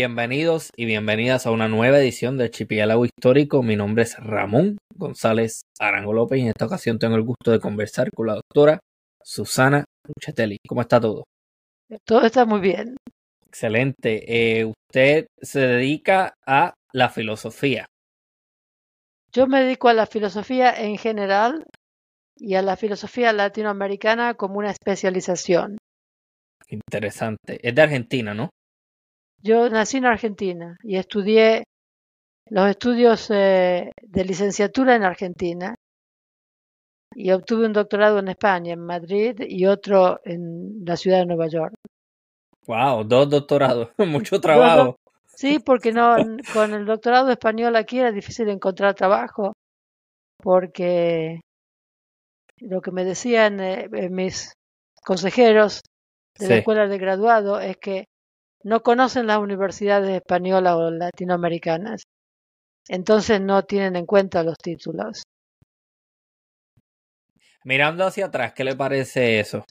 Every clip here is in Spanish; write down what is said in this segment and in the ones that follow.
bienvenidos y bienvenidas a una nueva edición del Chipiálago Histórico. Mi nombre es Ramón González Arango López y en esta ocasión tengo el gusto de conversar con la doctora Susana Ruchetelli. ¿Cómo está todo? Todo está muy bien. Excelente. Eh, usted se dedica a la filosofía. Yo me dedico a la filosofía en general y a la filosofía latinoamericana como una especialización. Interesante. Es de Argentina, ¿no? Yo nací en Argentina y estudié los estudios eh, de licenciatura en Argentina y obtuve un doctorado en España, en Madrid, y otro en la ciudad de Nueva York. Wow, dos doctorados, mucho trabajo. Sí, porque no, con el doctorado español aquí era difícil encontrar trabajo, porque lo que me decían eh, mis consejeros de la escuela de graduado es que no conocen las universidades españolas o latinoamericanas, entonces no tienen en cuenta los títulos. Mirando hacia atrás, ¿qué le parece eso?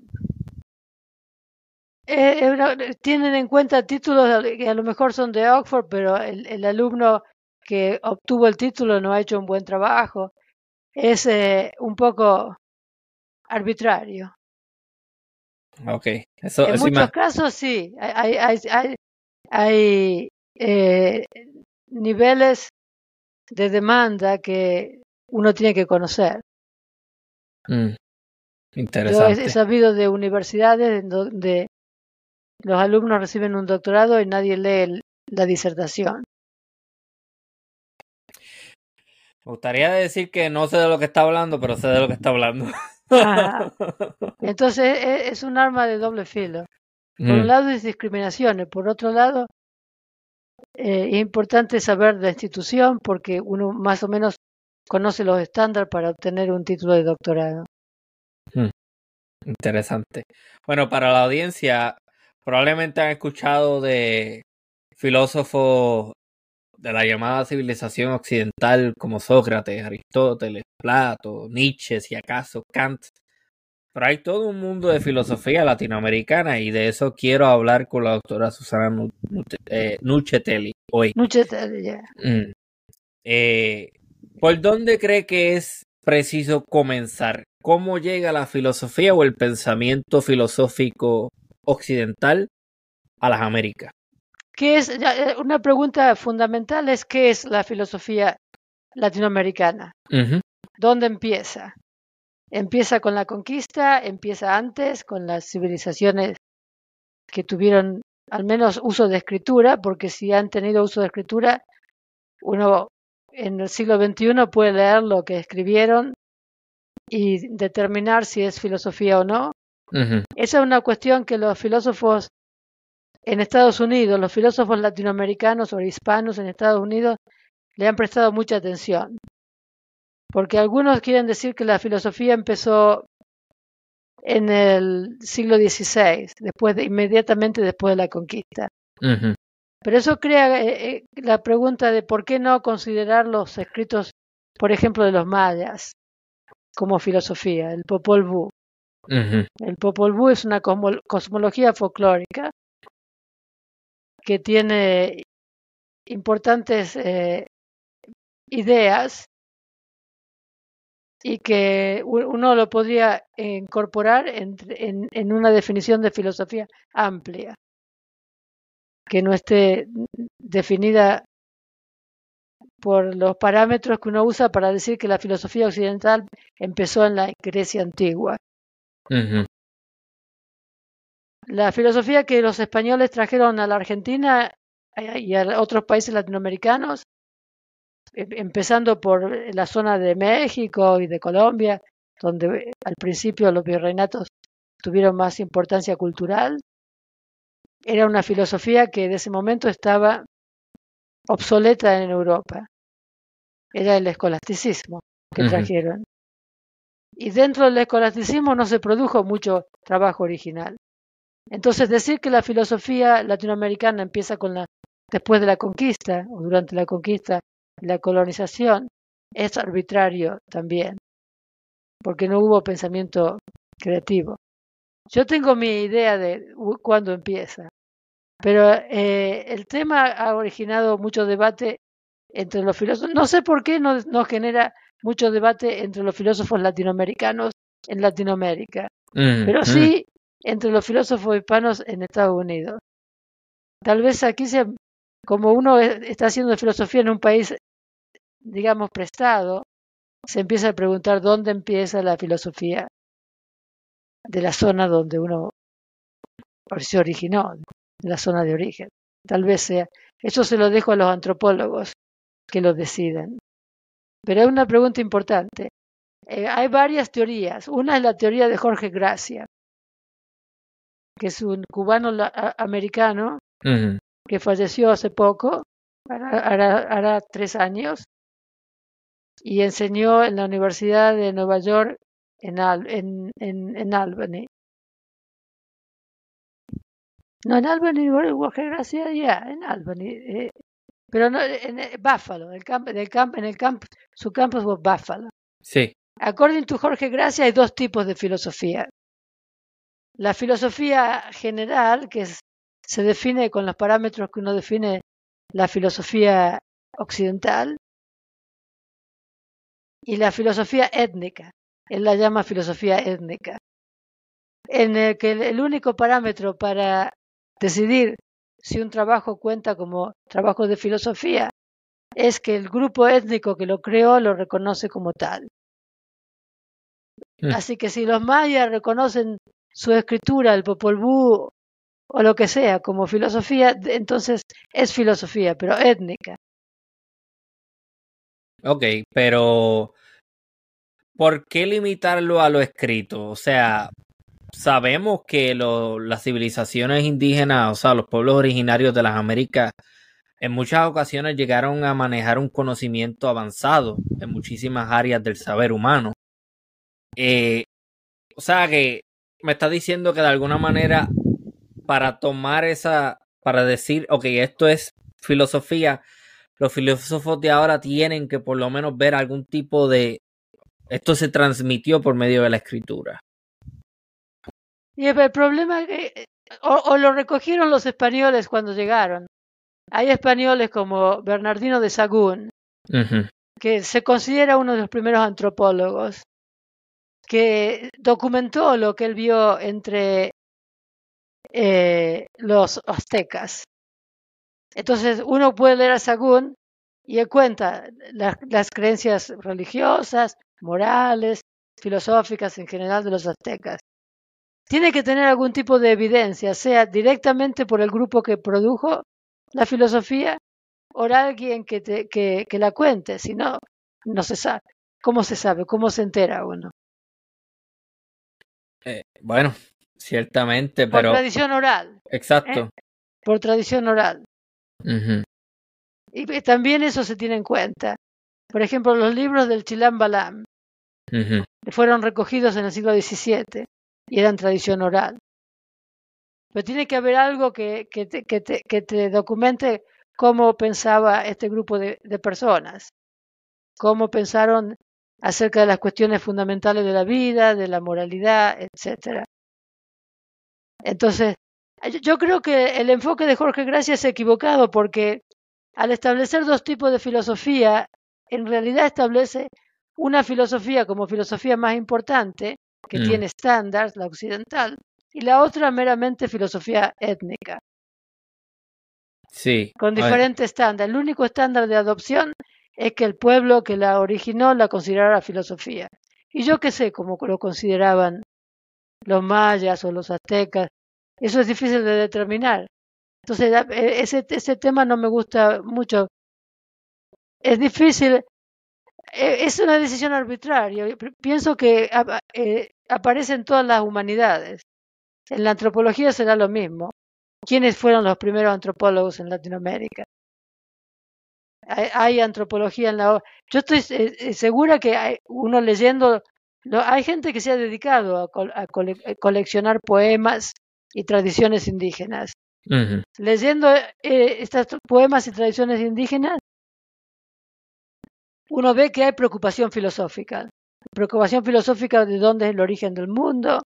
Eh, eh, tienen en cuenta títulos que a lo mejor son de Oxford, pero el, alumno que obtuvo el título no ha hecho un buen trabajo. Es eh, un poco arbitrario. Ok. Eso, en muchos casos sí. Hay, hay, hay, hay niveles de demanda que uno tiene que conocer. Mm, interesante. Yo he sabido de universidades donde los alumnos reciben un doctorado y nadie lee la disertación. Me gustaría decir que no sé de lo que está hablando, pero sé de lo que está hablando. Entonces e, es, un arma de doble filo. Por un mm. lado es discriminación y por otro lado eh, es importante saber la institución porque uno más o menos conoce los estándares para obtener un título de doctorado. Mm. Interesante. Bueno, para la audiencia, probablemente han escuchado de filósofos de la llamada civilización occidental como Sócrates, Aristóteles, Plato, Nietzsche, si acaso Kant. Pero hay todo un mundo de filosofía latinoamericana y de eso quiero hablar con la doctora Susana Nuchetelli eh, hoy. Nuchetelli, ya. Mm. Eh, ¿Por dónde cree que es preciso comenzar? ¿Cómo llega la filosofía o el pensamiento filosófico occidental a las Américas? ¿Qué es, eh, una pregunta fundamental es qué es la filosofía latinoamericana. ¿Dónde empieza? Empieza con la conquista, empieza antes con las civilizaciones que tuvieron al menos uso de escritura, porque si han tenido uso de escritura, uno en el siglo XXI puede leer lo que escribieron y determinar si es filosofía o no. Esa es una cuestión que los filósofos en Estados Unidos, los filósofos latinoamericanos o hispanos en Estados Unidos, le han prestado mucha atención. Porque algunos quieren decir que la filosofía empezó en el siglo XVI, después de, inmediatamente después de la conquista. Pero eso crea eh, eh, la pregunta de por qué no considerar los escritos, por ejemplo, de los mayas como filosofía, el Popol Vuh. El Popol Vuh es una cosmología folclórica que tiene importantes eh, ideas y que uno lo podría incorporar en, en, una definición de filosofía amplia, que no esté definida por los parámetros que uno usa para decir que la filosofía occidental empezó en la Grecia antigua. La filosofía que los españoles trajeron a la Argentina eh, y a otros países latinoamericanos, em, empezando por la zona de México y de Colombia, donde eh, al principio los virreinatos tuvieron más importancia cultural, era una filosofía que en ese momento estaba obsoleta en Europa. Era el escolasticismo que trajeron. Y dentro del escolasticismo no se produjo mucho trabajo original. Entonces, decir que la filosofía latinoamericana empieza con la, después de la conquista o durante la conquista la colonización es arbitrario también, porque no hubo pensamiento creativo. Yo tengo mi idea de cuándo empieza. Pero eh, el tema ha originado mucho debate entre los filósofos. No sé por qué no, no genera mucho debate entre los filósofos latinoamericanos en Latinoamérica, Mm, pero mm. sí entre los filósofos hispanos en Estados Unidos. Tal vez aquí se, como uno e- está haciendo filosofía en un país, digamos, prestado, se empieza a preguntar dónde empieza la filosofía de la zona donde uno se originó, de la zona de origen. Tal vez sea. Eso se lo dejo a los antropólogos que lo deciden. Pero es una pregunta importante. Eh, hay varias teorías. Una es la teoría de Jorge Gracia, que es un cubano americano que falleció hace poco, hará, tres años, y enseñó en la Universidad de Nueva York en, Al- en, en, en Albany. No, en Albany, Jorge Gracia, ya, en Albany. eh, pero no, en, Buffalo, el camp, del camp, en el camp, su campus fue Buffalo. Sí. According to Jorge Gracia, hay dos tipos de filosofía. La filosofía general, que se define con los parámetros que uno define la filosofía occidental, y la filosofía étnica. Él la llama filosofía étnica, en el que el, el único parámetro para decidir si un trabajo cuenta como trabajo de filosofía es que el grupo étnico que lo creó lo reconoce como tal. Mm. Así que si los mayas reconocen su escritura, el Popol Vuh o lo que sea como filosofía, entonces es filosofía, pero étnica. Ok, pero ¿por qué limitarlo a lo escrito? O sea, sabemos que lo- las civilizaciones indígenas, o sea, los pueblos originarios de las Américas, en muchas ocasiones llegaron a manejar un conocimiento avanzado en muchísimas áreas del saber humano. Eh, o sea que me está diciendo que de alguna manera, para tomar esa, para decir, ok, esto es filosofía, los filósofos de ahora tienen que por lo menos ver algún tipo de... Esto se transmitió por medio de la escritura. Y el, problema es que o, o lo recogieron los españoles cuando llegaron. Hay españoles como Bernardino de Sagún, que se considera uno de los primeros antropólogos, que documentó lo que él vio entre eh, los aztecas. Entonces uno puede leer a Sagún y él cuenta las, creencias religiosas, morales, filosóficas en general de los aztecas. Tiene que tener algún tipo de evidencia, sea directamente por el grupo que produjo la filosofía o alguien que, te, que, que la cuente, si no, no se sabe. ¿Cómo se sabe? ¿Cómo se entera uno? Eh, bueno, ciertamente, Por pero... tradición oral, Exacto. por tradición oral. Y y también eso se tiene en cuenta. Por ejemplo, los libros del Chilam Balam fueron recogidos en el siglo XVII y eran tradición oral. Pero tiene que haber algo que, que, te, que, te, que te documente cómo pensaba este grupo de, de personas, cómo pensaron acerca de las cuestiones fundamentales de la vida, de la moralidad, etcétera. Entonces, yo- creo que el enfoque de Jorge Gracia es equivocado porque al establecer dos tipos de filosofía, en realidad establece una filosofía como filosofía más importante, que Mm. tiene estándares, la occidental, y la otra meramente filosofía étnica, Sí. con diferentes estándares. El único estándar de adopción es que el pueblo que la originó la considerara filosofía. Y yo qué sé cómo lo consideraban los mayas o los aztecas. Eso es difícil de determinar. Entonces, e- ese, ese tema no me gusta mucho. Es difícil, e- es una decisión arbitraria. Pienso que eh, aparece en todas las humanidades. En la antropología será lo mismo. ¿Quiénes fueron los primeros antropólogos en Latinoamérica? Hay, hay antropología en la... o- Yo estoy eh, eh, segura que hay uno leyendo... no, hay gente que se ha dedicado a, col- a cole- a coleccionar poemas y tradiciones indígenas. Leyendo eh, estos poemas y tradiciones indígenas, uno ve que hay preocupación filosófica. Preocupación filosófica de dónde es el origen del mundo,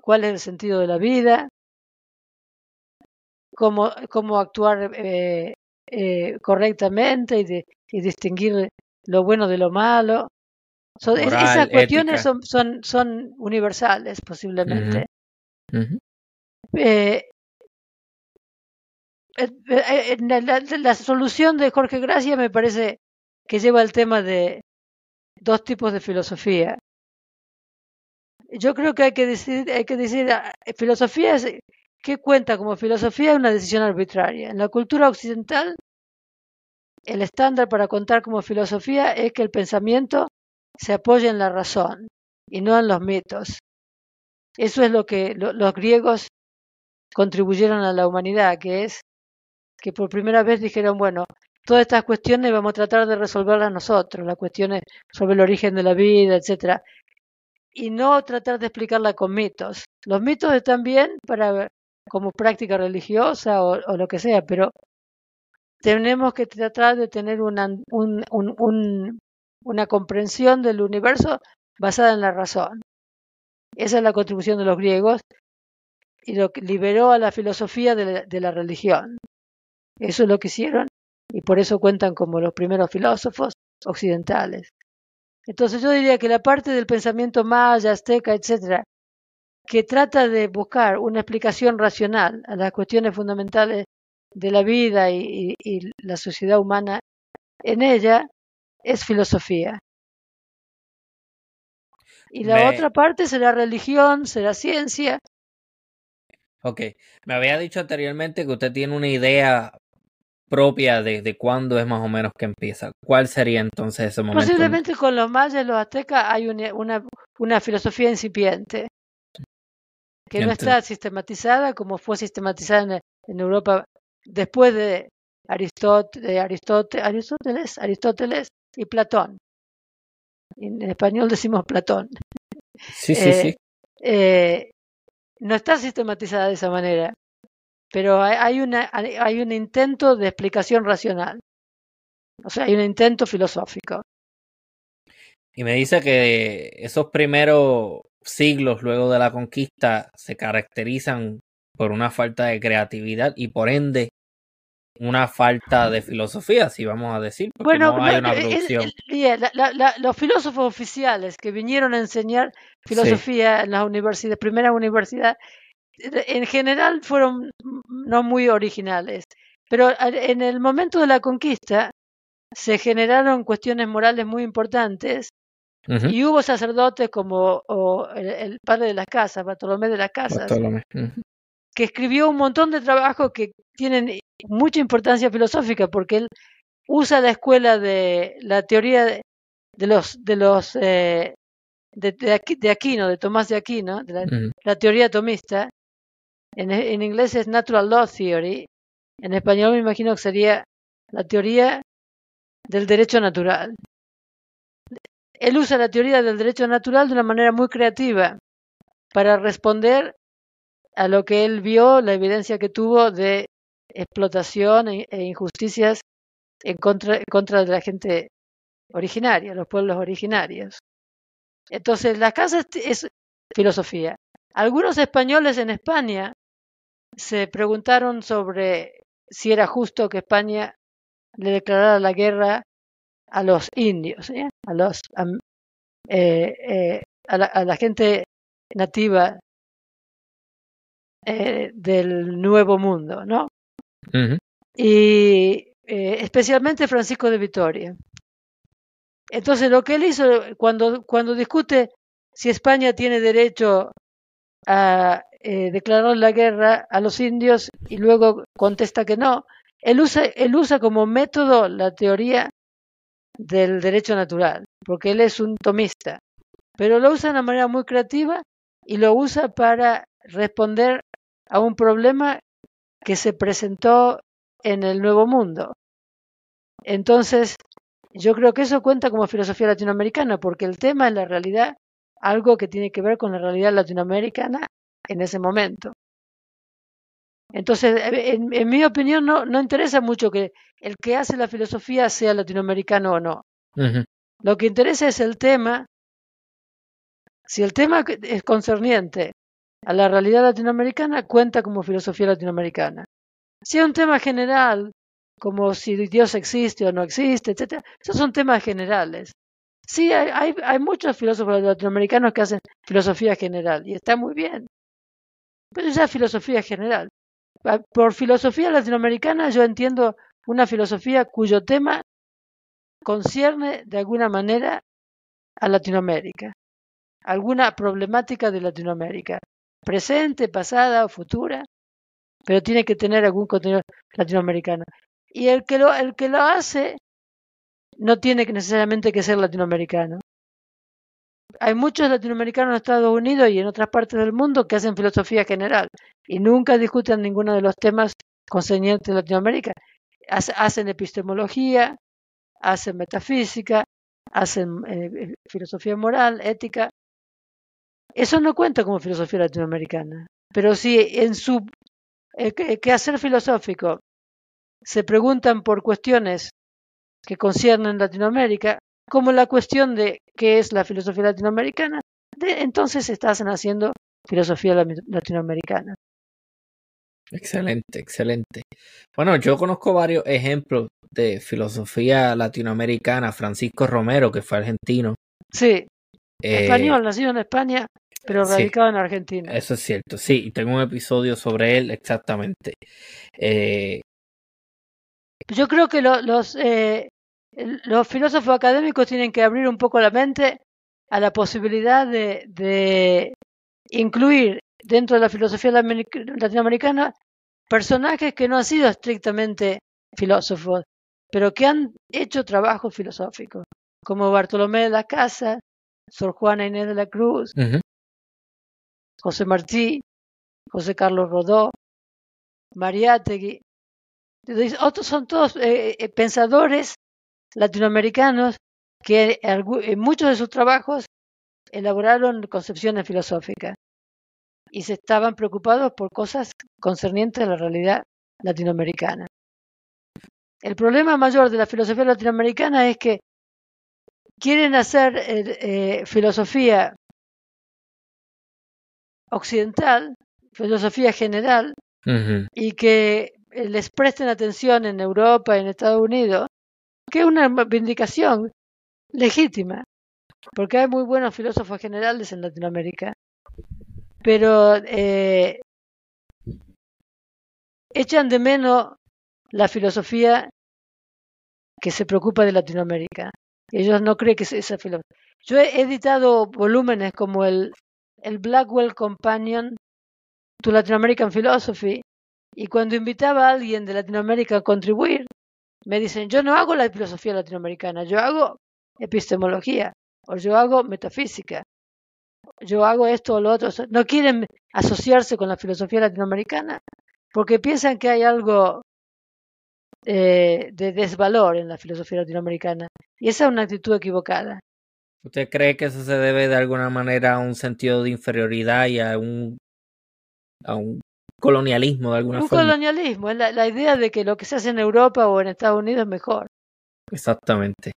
cuál es el sentido de la vida. cómo, cómo actuar eh, eh, correctamente y, y distinguir lo bueno de lo malo. esas cuestiones son, son, son universales posiblemente. Eh, la, solución de Jorge Gracia me parece que lleva el tema de dos tipos de filosofía. Yo creo que hay que decir, hay que decir, ah, filosofía es, ¿qué cuenta como filosofía? Una decisión arbitraria. En la cultura occidental, el estándar para contar como filosofía es que el pensamiento se apoye en la razón y no en los mitos. Eso es lo que los griegos contribuyeron a la humanidad, que es que por primera vez dijeron, bueno, todas estas cuestiones vamos a tratar de resolverlas nosotros, las cuestiones sobre el origen de la vida, etcétera, y no tratar de explicarla con mitos. Los mitos están bien para como práctica religiosa o, lo que sea, pero tenemos que tratar de tener una, una comprensión del universo basada en la razón. Esa es la contribución de los griegos y lo que liberó a la filosofía de la, religión. Eso es lo que hicieron y por eso cuentan como los primeros filósofos occidentales. Entonces yo diría que la parte del pensamiento maya, azteca, etcétera, que trata de buscar una explicación racional a las cuestiones fundamentales de la vida y, la sociedad humana, en ella es filosofía. Y la otra parte será religión, será ciencia, Ok, me había dicho anteriormente que usted tiene una idea propia de, cuándo es más o menos que empieza. ¿Cuál sería entonces ese momento? Posiblemente con los mayas y los aztecas hay una, una, filosofía incipiente que no está sistematizada como fue sistematizada en, Europa después de, Aristóteles, Aristóteles, Aristóteles y Platón. En español decimos Platón. Sí, sí, sí. Eh, eh no está sistematizada de esa manera, pero hay, una, hay un intento de explicación racional. O sea, hay un intento filosófico. Y me dice que esos primeros siglos luego de la conquista se caracterizan por una falta de creatividad y por ende una falta de filosofía, si vamos a decir, porque bueno, no hay una producción. los filósofos oficiales que vinieron a enseñar filosofía en las universidades, primera universidad, en general fueron no muy originales, pero en el momento de la conquista se generaron cuestiones morales muy importantes y hubo sacerdotes como el, padre de las casas, Bartolomé de las Casas, que escribió un montón de trabajos que tienen mucha importancia filosófica porque él usa la escuela de la teoría de, los de los eh, de, de, Aquino, de Tomás de Aquino, de la, teoría atomista. En, en, inglés es Natural Law Theory. En español me imagino que sería la teoría del derecho natural. Él usa la teoría del derecho natural de una manera muy creativa para responder a lo que él vio, la evidencia que tuvo de explotación e, e injusticias en contra, contra de la gente originaria, los pueblos originarios. Entonces, la casa es filosofía. Algunos españoles en España se preguntaron sobre si era justo que España le declarara la guerra a los indios, a los eh, eh, a la gente nativa eh, del Nuevo Mundo, ¿no? Y eh, especialmente Francisco de Vitoria. Entonces, lo que él hizo cuando, cuando discute si España tiene derecho a eh, declarar la guerra a los indios y luego contesta que no, él usa, él usa como método la teoría del derecho natural, porque él es un tomista, pero lo usa de una manera muy creativa y lo usa para responder a un problema que se presentó en el Nuevo Mundo. Entonces, yo creo que eso cuenta como filosofía latinoamericana, porque el tema es la realidad algo que tiene que ver con la realidad latinoamericana en ese momento. Entonces, en, mi opinión, no, no, interesa mucho que el que hace la filosofía sea latinoamericano o no. Lo que interesa es el tema. Si el tema es concerniente a la realidad latinoamericana cuenta como filosofía latinoamericana. Si es un tema general, como si Dios existe o no existe, etcétera, esos son temas generales. Sí, hay, hay, muchos filósofos latinoamericanos que hacen filosofía general y está muy bien. Pero esa es filosofía general. Por filosofía latinoamericana yo entiendo una filosofía cuyo tema concierne de alguna manera a Latinoamérica, alguna problemática de Latinoamérica, presente, pasada o futura, pero tiene que tener algún contenido latinoamericano. Y el que lo, el que lo hace no tiene necesariamente que ser latinoamericano. Hay muchos latinoamericanos en Estados Unidos y en otras partes del mundo que hacen filosofía general y nunca discuten ninguno de los temas concernientes a Latinoamérica. Hacen epistemología, hacen metafísica, hacen eh, filosofía moral, ética. Eso no cuenta como filosofía latinoamericana. Pero si en su eh, quehacer filosófico se preguntan por cuestiones que conciernen Latinoamérica, como la cuestión de qué es la filosofía latinoamericana, entonces estás haciendo filosofía latinoamericana. Excelente, excelente. Bueno, yo conozco varios ejemplos de filosofía latinoamericana. Francisco Romero, que fue argentino. Sí. Eh, español, nacido en España, pero radicado en Argentina. Eso es cierto, sí. Y tengo un episodio sobre él, exactamente. Eh, yo creo que los, eh, los filósofos académicos tienen que abrir un poco la mente a la posibilidad de, de incluir dentro de la filosofía latinoamericana personajes que no han sido estrictamente filósofos, pero que han hecho trabajo filosófico, como Bartolomé de la Casa, Sor Juana Inés de la Cruz, José Martí, José Carlos Rodó, Mariátegui. Otros son todos eh, eh, pensadores latinoamericanos que en muchos de sus trabajos elaboraron concepciones filosóficas y se estaban preocupados por cosas concernientes a la realidad latinoamericana. El problema mayor de la filosofía latinoamericana es que quieren hacer eh, eh, filosofía occidental, filosofía general, y que les presten atención en Europa y en Estados Unidos, que es una vindicación legítima, porque hay muy buenos filósofos generales en Latinoamérica, pero eh, echan de menos la filosofía que se preocupa de Latinoamérica. Ellos no creen que es esa filosofía. Yo he editado volúmenes como el, el Blackwell Companion to Latin American Philosophy y cuando invitaba a alguien de Latinoamérica a contribuir, me dicen, yo no hago la filosofía latinoamericana, yo hago epistemología o yo hago metafísica yo hago esto o lo otro. No quieren asociarse con la filosofía latinoamericana porque piensan que hay algo eh, de desvalor en la filosofía latinoamericana. Y esa es una actitud equivocada. ¿Usted cree que eso se debe de alguna manera a un sentido de inferioridad y a un, a un colonialismo de alguna forma? Un colonialismo, es la, idea de que lo que se hace en Europa o en Estados Unidos es mejor. Exactamente.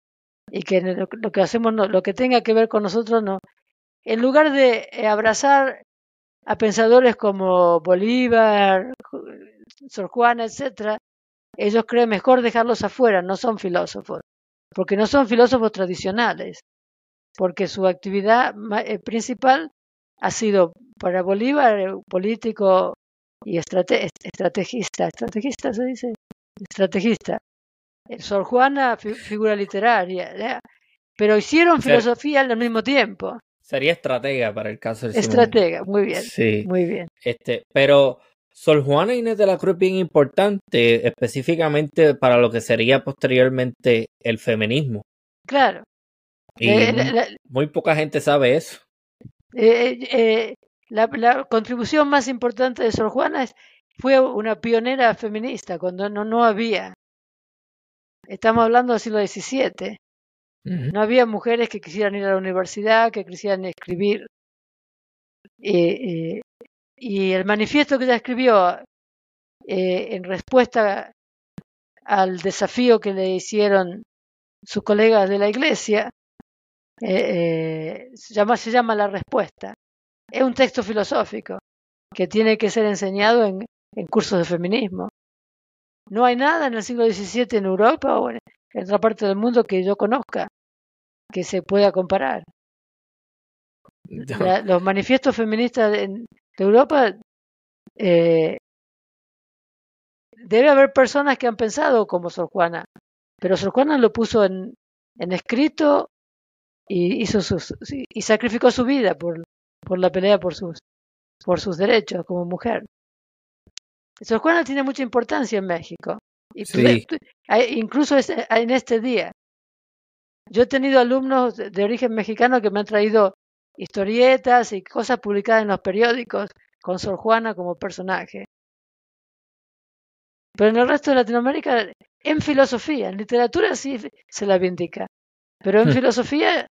Y que lo, lo que hacemos, no, lo que tenga que ver con nosotros, no, en lugar de eh, abrazar a pensadores como Bolívar, Sor Juana, etcétera, ellos creen mejor dejarlos afuera, no son filósofos, porque no son filósofos tradicionales, porque su actividad eh, principal ha sido para Bolívar eh, político y estrategista, estrategista se dice, estrategista. Sor Juana, figura literaria, pero hicieron filosofía al mismo tiempo. Sería estratega para el caso del Estratega, muy bien. Sí. Muy bien. Este, pero Sor Juana Inés de la Cruz es bien importante, específicamente para lo que sería posteriormente el feminismo. Claro. Y eh, muy poca gente sabe eso. Eh, eh, la, la, contribución más importante de Sor Juana es, fue una pionera feminista cuando no, no había. Estamos hablando del siglo XVII. No había mujeres que quisieran ir a la universidad, que quisieran escribir. Eh, eh, y el manifiesto que ella escribió eh, en respuesta al desafío que le hicieron sus colegas de la iglesia, se, llama, se llama La Respuesta. Es un texto filosófico que tiene que ser enseñado en, en cursos de feminismo. no hay nada en el siglo XVII en Europa o en otra parte del mundo que yo conozca que se pueda comparar. los manifiestos feministas de, Europa, eh, debe haber personas que han pensado como Sor Juana, pero Sor Juana lo puso en, en escrito y, hizo sus, y sacrificó su vida por, por la pelea por sus, por sus derechos como mujer. Sor Juana tiene mucha importancia en México, y incluso en este día. Yo he tenido alumnos de origen mexicano que me han traído historietas y cosas publicadas en los periódicos con Sor Juana como personaje. Pero en el resto de Latinoamérica, en filosofía, en literatura sí se la vindica. Pero en hmm. filosofía,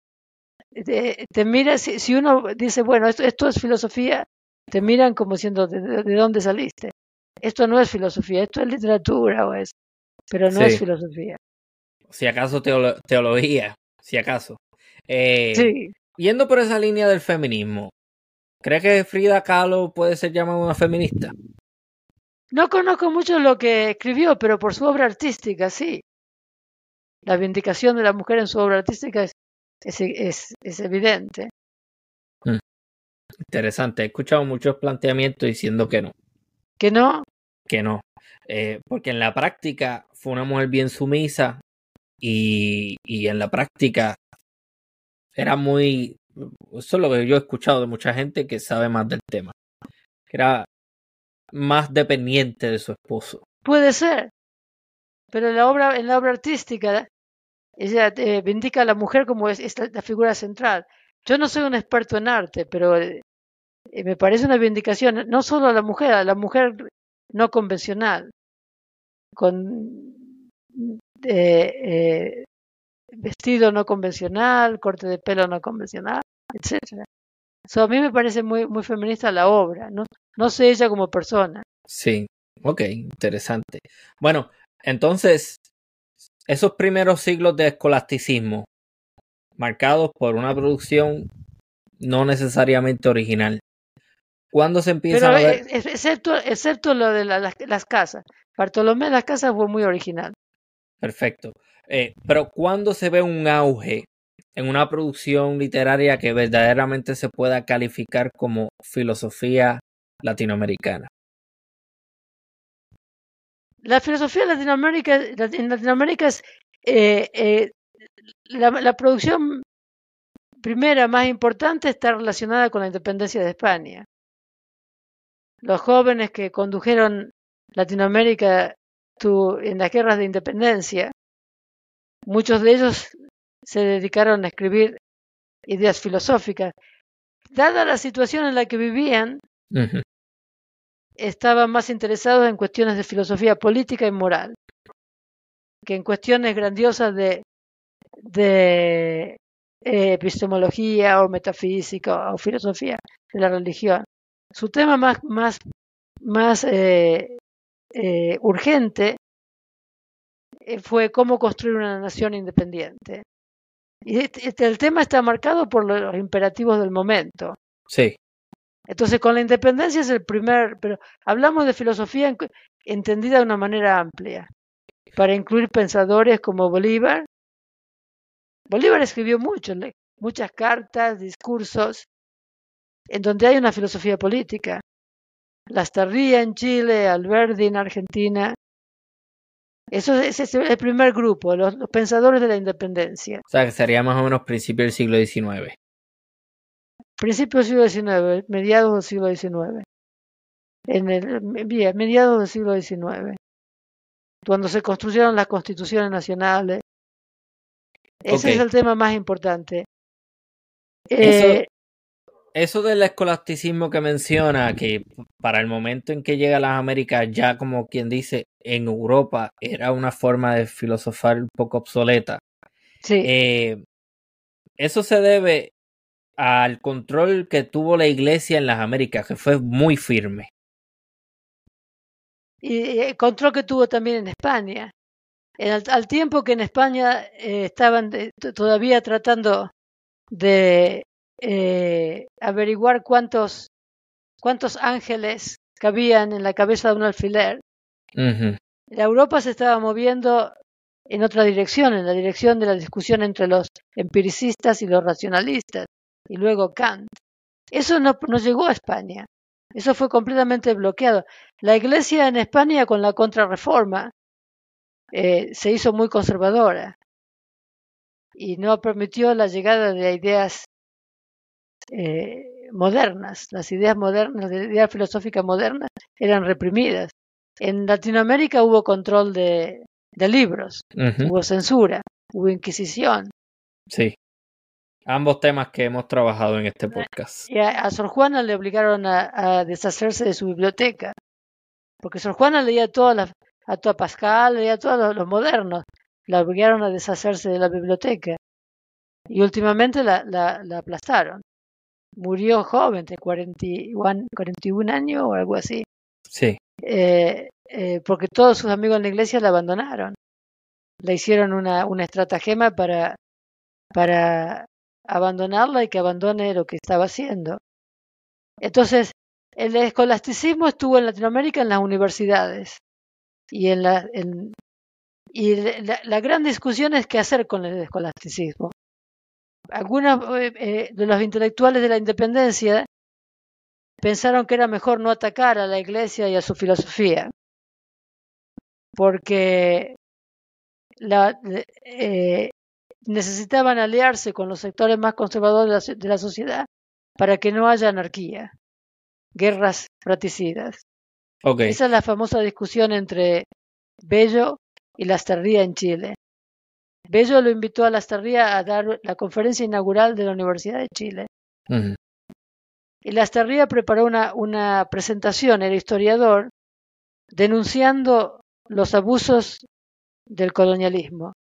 te, mira, si, uno dice, bueno, esto, esto, es filosofía, te miran como siendo, ¿de, dónde saliste? Esto no es filosofía, esto es literatura o es, pero no es filosofía si acaso teología, si acaso. Eh, sí. Yendo por esa línea del feminismo, ¿cree que Frida Kahlo puede ser llamada una feminista? No conozco mucho lo que escribió, pero por su obra artística, sí. La vindicación de la mujer en su obra artística es, es, es, evidente. Mm. Interesante. He escuchado muchos planteamientos diciendo que no. ¿Que no? Que no. Eh, porque en la práctica fue una mujer bien sumisa, y, y en la práctica era muy, eso es lo que yo he escuchado de mucha gente que sabe más del tema, que era más dependiente de su esposo. Puede ser, pero en la obra, en la obra artística, ella eh, vindica a la mujer como es, la figura central. Yo no soy un experto en arte, pero eh, me parece una vindicación, no solo a la mujer, a la mujer no convencional, con eh, vestido no convencional, corte de pelo no convencional, etcétera. a mí me parece muy, muy feminista la obra, ¿no? no sé ella como persona. Sí, ok, interesante. Bueno, entonces, esos primeros siglos de escolasticismo, marcados por una producción no necesariamente original, ¿cuándo se empieza a ver? Excepto, excepto lo de las, las casas. Bartolomé de las casas fue muy original. Perfecto. Eh, pero ¿cuándo se ve un auge en una producción literaria que verdaderamente se pueda calificar como filosofía latinoamericana? La filosofía latinoamérica, en Latinoamérica es eh, eh, la, la, producción primera más importante está relacionada con la independencia de España. Los jóvenes que condujeron Latinoamérica en las guerras de independencia, muchos de ellos se dedicaron a escribir ideas filosóficas. Dada la situación en la que vivían, estaban más interesados en cuestiones de filosofía política y moral que en cuestiones grandiosas de, de eh, epistemología o metafísica o filosofía de la religión. Su tema más, más, más eh, eh, urgente eh, fue cómo construir una nación independiente. Y este, este, el tema está marcado por los imperativos del momento. Sí. Entonces, con la independencia es el primer, pero hablamos de filosofía entendida de una manera amplia, para incluir pensadores como Bolívar. Bolívar escribió mucho, muchas cartas, discursos, en donde hay una filosofía política. Lastarria en Chile, Alberdi en Argentina. Eso es, es el primer grupo, los, pensadores de la independencia. O sea, que sería más o menos principio del siglo XIX. Principio del siglo XIX, mediados del siglo XIX. En el, mediados del siglo XIX. Cuando se construyeron las constituciones nacionales. Ese es el tema más importante. Eh, eso del escolasticismo que menciona, que para el momento en que llega a las Américas, ya como quien dice, en Europa era una forma de filosofar un poco obsoleta. Sí. Eh, eso se debe al control que tuvo la iglesia en las Américas, que fue muy firme. Y el control que tuvo también en España. al, tiempo que en España eh, estaban todavía tratando de eh, averiguar cuántos, cuántos ángeles cabían en la cabeza de un alfiler. la Europa se estaba moviendo en otra dirección, en la dirección de la discusión entre los empiricistas y los racionalistas, y luego Kant. Eso no, no llegó a España. Eso fue completamente bloqueado. La Iglesia en España con la contrarreforma eh, se hizo muy conservadora y no permitió la llegada de ideas eh, modernas. Las ideas modernas, las ideas filosóficas modernas eran reprimidas. En Latinoamérica hubo control de, de libros, hubo censura, hubo inquisición. Sí. Ambos temas que hemos trabajado en este podcast. Y a, Sor Juana le obligaron a, deshacerse de su biblioteca, porque Sor Juana leía todas las, a toda Pascal, leía a todos los, modernos, la obligaron a deshacerse de la biblioteca y últimamente la, la, la aplastaron. Murió joven, de 41, 41 años o algo así. Sí. Eh, eh, porque todos sus amigos en la iglesia la abandonaron. Le hicieron una, una estratagema para, para abandonarla y que abandone lo que estaba haciendo. Entonces, el escolasticismo estuvo en Latinoamérica en las universidades y en la, y la, gran discusión es qué hacer con el escolasticismo. Algunos eh, eh, de los intelectuales de la independencia pensaron que era mejor no atacar a la iglesia y a su filosofía, porque la, eh, necesitaban aliarse con los sectores más conservadores de la, sociedad para que no haya anarquía, guerras fratricidas. Esa es la famosa discusión entre Bello y Lastarría en Chile. Bello lo invitó a Lastarría a dar la conferencia inaugural de la Universidad de Chile. Y Lastarría preparó una, una presentación, el historiador, denunciando los abusos del colonialismo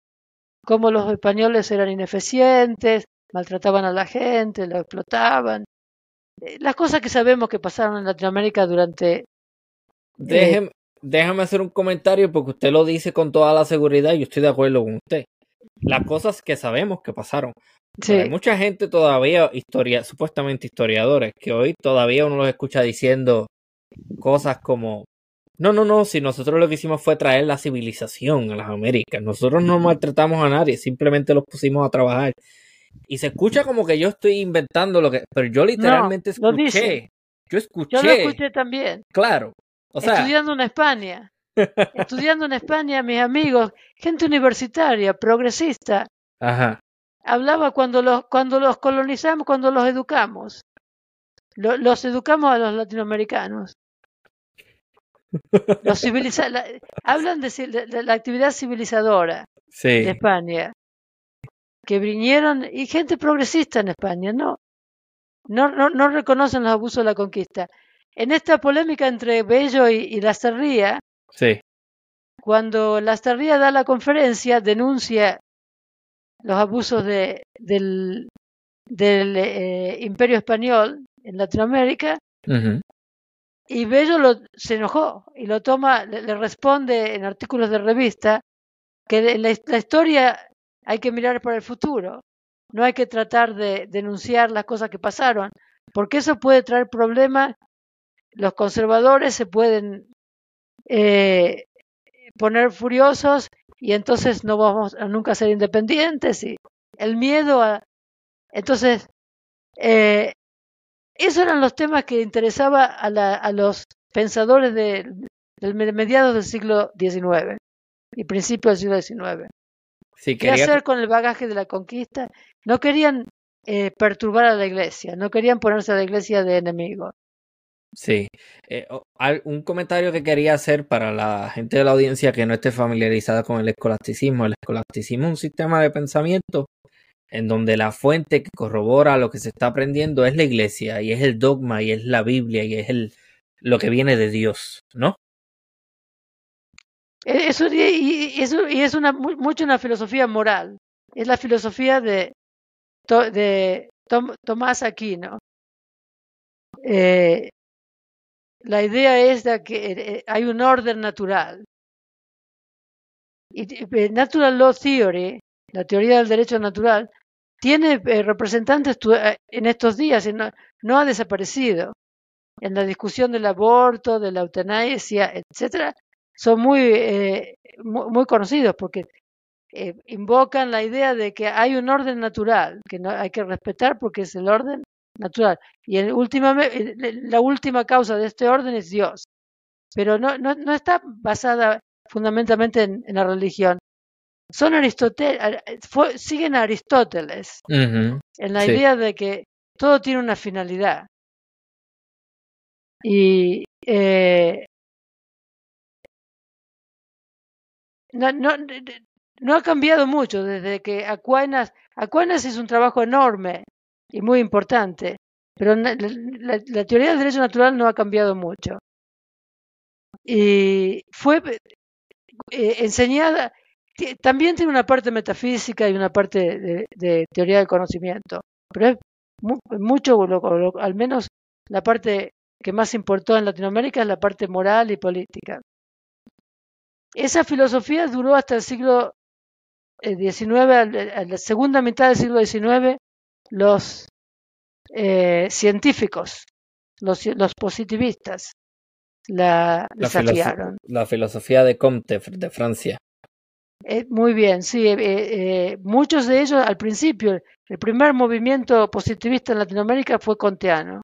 cómo los españoles eran ineficientes, maltrataban a la gente, lo explotaban. Eh, las cosas que sabemos que pasaron en Latinoamérica durante... Eh, déjame, hacer un comentario porque usted lo dice con toda la seguridad y yo estoy de acuerdo con usted. Las cosas que sabemos que pasaron. Hay mucha gente todavía, historia, supuestamente historiadores, que hoy todavía uno los escucha diciendo cosas como no, no, no, si nosotros lo que hicimos fue traer la civilización a las Américas. Nosotros no maltratamos a nadie, simplemente los pusimos a trabajar. Y se escucha como que yo estoy inventando lo que... Pero yo literalmente escuché. Yo escuché. Yo lo escuché también. Claro. O sea, estudiando en España. Estudiando en España, mis amigos, gente universitaria, progresista. Ajá. Hablaba cuando los, cuando los colonizamos, cuando los educamos. los educamos a los latinoamericanos. Los hablan de, la actividad civilizadora de España, que vinieron, y gente progresista en España, ¿no? No, no, no reconocen los abusos de la conquista. En esta polémica entre Bello y, y Lastarría, sí. cuando Lastarría da la conferencia, denuncia los abusos de, del, del eh, imperio español en Latinoamérica, y Bello lo, se enojó y lo toma, le, responde en artículos de revista que en la, historia hay que mirar para el futuro, no hay que tratar de denunciar las cosas que pasaron, porque eso puede traer problemas. Los conservadores se pueden eh, poner furiosos y entonces no vamos a nunca ser independientes y el miedo a... Entonces, eh, esos eran los temas que interesaba a, a los pensadores de, mediados del siglo XIX y principios del siglo XIX. ¿Qué hacer con el bagaje de la conquista? No querían eh, perturbar a la iglesia, no querían ponerse a la iglesia de enemigo. Sí, eh, un comentario que quería hacer para la gente de la audiencia que no esté familiarizada con el escolasticismo. El escolasticismo es un sistema de pensamiento en donde la fuente que corrobora lo que se está aprendiendo es la iglesia y es el dogma y es la Biblia y es el, lo que viene de Dios, ¿no? E, eso, y, eso, y es una, mucho una filosofía moral, es la filosofía de, Tomás Aquino. Eh, la idea es de que eh, hay un orden natural. Y, eh, natural Law Theory, la teoría del derecho natural, tiene eh, representantes eh, en estos días y no, ha desaparecido. En la discusión del aborto, de la eutanasia, etcétera, son muy, muy, conocidos porque invocan la idea de que hay un orden natural que no hay que respetar porque es el orden natural. Y en última, la última causa de este orden es Dios. Pero no, no, no está basada fundamentalmente en, la religión. Son Aristóteles, siguen a Aristóteles en la idea de que todo tiene una finalidad. Y eh, no, no, no ha cambiado mucho desde que Aquinas, Aquinas es un trabajo enorme y muy importante, pero la, teoría del derecho natural no ha cambiado mucho. Y fue eh, enseñada, también tiene una parte metafísica y una parte de, teoría del conocimiento, pero es mucho, al menos la parte que más importó en Latinoamérica es la parte moral y política. Esa filosofía duró hasta el siglo XIX, eh, a la segunda mitad del siglo XIX, los eh, científicos, los, los, positivistas, la, desafiaron. la filosofía de Comte de Francia. Eh, muy bien, sí. Eh, muchos de ellos al principio, el primer movimiento positivista en Latinoamérica fue comteano.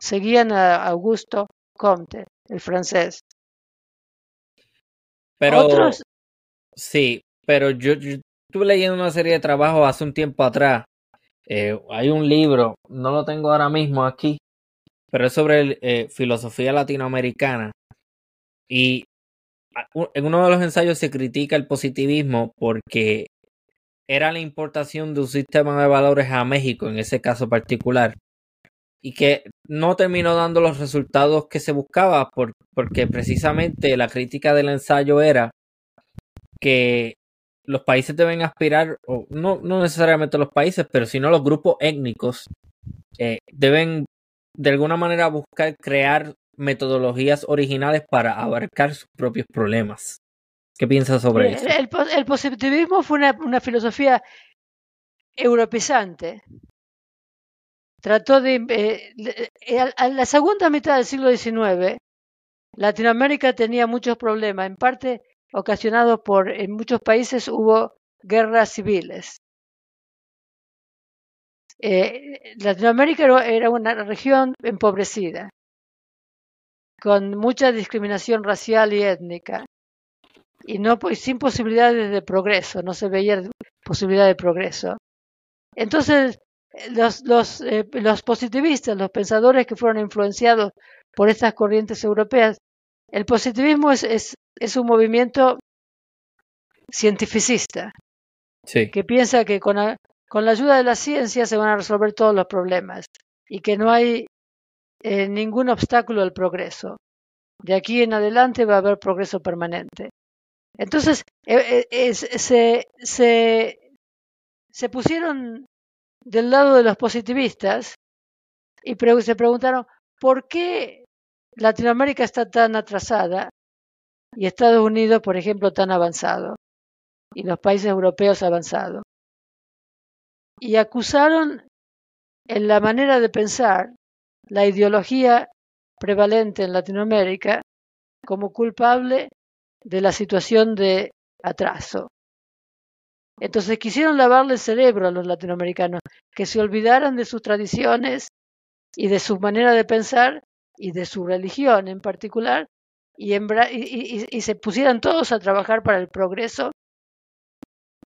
Seguían a Augusto Comte, el francés. Pero, Otros... Sí, pero yo, yo estuve leyendo una serie de trabajos hace un tiempo atrás eh, hay un libro, no lo tengo ahora mismo aquí, pero es sobre eh, filosofía latinoamericana. Y en uno de los ensayos se critica el positivismo porque era la importación de un sistema de valores a México en ese caso particular y que no terminó dando los resultados que se buscaba porque precisamente la crítica del ensayo era que los países deben aspirar, o no, no necesariamente los países, pero sino los grupos étnicos, eh, deben de alguna manera buscar crear metodologías originales para abarcar sus propios problemas. ¿Qué piensas sobre eso? El, positivismo fue una, filosofía europeizante. Trató de... Eh, eh, a la segunda mitad del siglo XIX, Latinoamérica tenía muchos problemas, en parte ocasionado por, en muchos países hubo guerras civiles. Eh, Latinoamérica era una región empobrecida, con mucha discriminación racial y étnica, y no sin posibilidades de progreso, no se veía posibilidad de progreso. Entonces, los, los, eh, los positivistas, los pensadores que fueron influenciados por estas corrientes europeas, el positivismo es, es, es un movimiento cientificista que piensa que con con la, ayuda de la ciencia se van a resolver todos los problemas y que no hay eh, ningún obstáculo al progreso. De aquí en adelante va a haber progreso permanente. Entonces, eh, eh, se, se, se pusieron del lado de los positivistas y se preguntaron por qué Latinoamérica está tan atrasada y Estados Unidos, por ejemplo, tan avanzado, y los países europeos avanzados. Y acusaron en la manera de pensar la ideología prevalente en Latinoamérica como culpable de la situación de atraso. Entonces quisieron lavarle el cerebro a los latinoamericanos, que se olvidaran de sus tradiciones y de su manera de pensar y de su religión en particular, y, se pusieran todos a trabajar para el progreso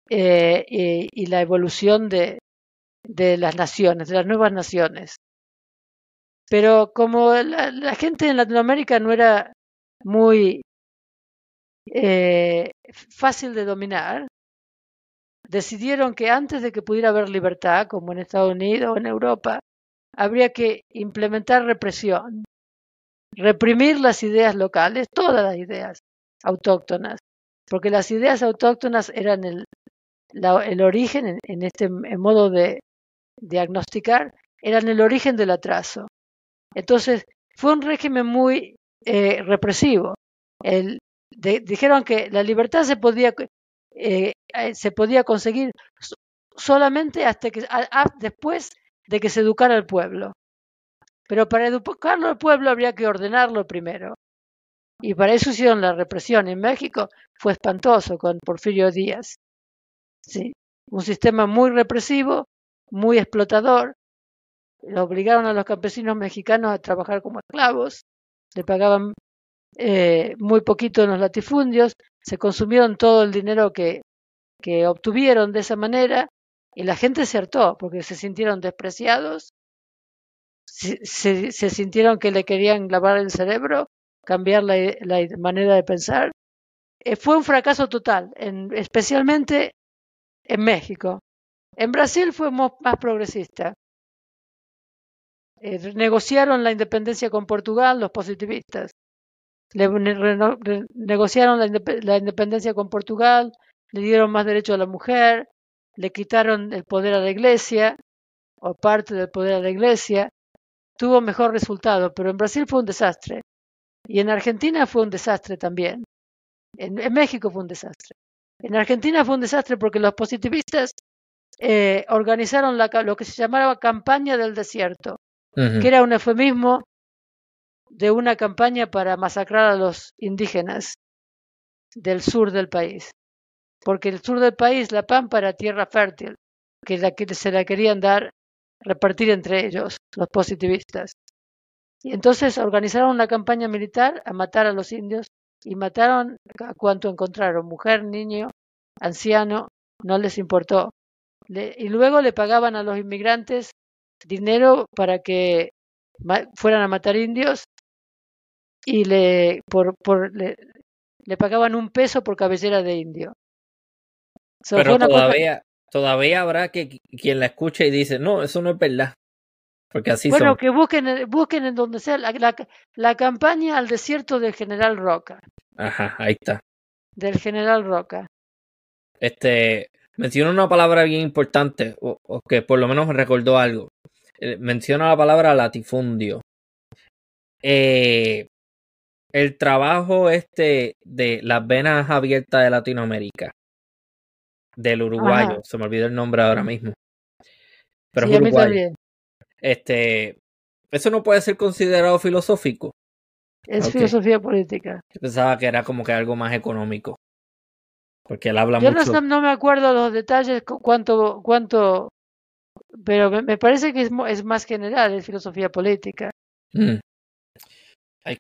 eh, y, la evolución de, de, las naciones, de las nuevas naciones. Pero como la, gente en Latinoamérica no era muy eh, fácil de dominar, decidieron que antes de que pudiera haber libertad, como en Estados Unidos o en Europa, habría que implementar represión reprimir las ideas locales, todas las ideas autóctonas, porque las ideas autóctonas eran el, el origen, en, este modo de diagnosticar, eran el origen del atraso. Entonces, fue un régimen muy eh, represivo. El, dijeron que la libertad se podía, eh, eh, se podía conseguir solamente hasta que, después de que se educara al pueblo. Pero para educarlo al pueblo habría que ordenarlo primero. Y para eso hicieron la represión. En México fue espantoso con Porfirio Díaz. Sí, un sistema muy represivo, muy explotador. Lo obligaron a los campesinos mexicanos a trabajar como esclavos, le pagaban eh, muy poquito en los latifundios, se consumieron todo el dinero que, que obtuvieron de esa manera y la gente se hartó porque se sintieron despreciados, se, sintieron que le querían lavar el cerebro, cambiar la, manera de pensar. Eh, fue un fracaso total, en, especialmente en México. En Brasil fue más progresista. Eh, negociaron la independencia con Portugal los positivistas. Negociaron la, la, independencia con Portugal, le dieron más derecho a la mujer, le quitaron el poder a la iglesia, o parte del poder a la iglesia. Tuvo mejor resultado, pero en Brasil fue un desastre. Y en Argentina fue un desastre también. En, en México fue un desastre. En Argentina fue un desastre porque los positivistas eh, organizaron la, lo que se llamaba campaña del desierto, que era un eufemismo de una campaña para masacrar a los indígenas del sur del país. Porque el sur del país, la Pampa, era tierra fértil, que, la, que se la querían dar, repartir entre ellos, los positivistas. Y entonces organizaron una campaña militar a matar a los indios y mataron a cuanto encontraron, mujer, niño, anciano, no les importó. y luego le pagaban a los inmigrantes dinero para que fueran a matar indios y le, por, por, le, pagaban un peso por cabellera de indio. Pero todavía, todavía habrá que quien la escuche y dice, no, eso no es verdad. Porque así bueno, que busquen, busquen en donde sea la, la, campaña al desierto del general Roca. Ajá, ahí está. Del general Roca. Este, menciona una palabra bien importante, o, que por lo menos me recordó algo. Eh, menciona la palabra latifundio. Eh, el trabajo este de las venas abiertas de Latinoamérica, del uruguayo, se me olvidó el nombre ahora mismo. Pero es uruguayo. Este, eso no puede ser considerado filosófico. Es filosofía política. pensaba que era como que algo más económico. Porque él habla Yo mucho. No, no me acuerdo los detalles, cuánto, cuánto, pero me, parece que es, es, más general, es filosofía política. Mm.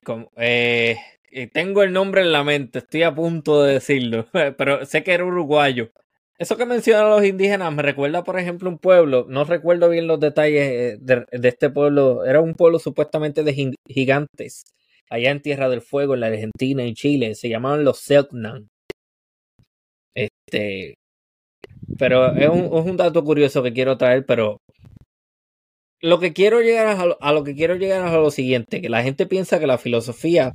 como, eh, tengo el nombre en la mente, estoy a punto de decirlo, pero sé que era uruguayo. Eso que mencionan los indígenas me recuerda, por ejemplo, un pueblo, no recuerdo bien los detalles eh, de, este pueblo, era un pueblo supuestamente de gigantes, allá en Tierra del Fuego, en la Argentina y Chile, se llamaban los Selknam. Este, pero es un, es dato curioso que quiero traer, pero lo que quiero llegar a, a, lo que quiero llegar a lo siguiente, que la gente piensa que la filosofía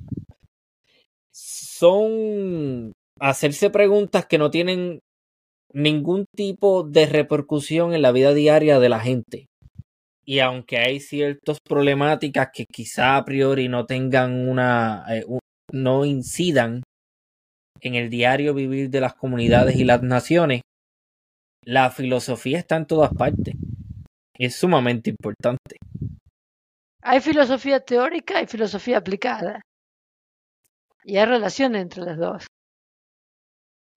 son hacerse preguntas que no tienen ningún tipo de repercusión en la vida diaria de la gente. Y aunque hay ciertas problemáticas que quizá a priori no tengan una, eh, no incidan en el diario vivir de las comunidades y las naciones, la filosofía está en todas partes. Es sumamente importante. Hay filosofía teórica y filosofía aplicada. Y hay relación entre las dos.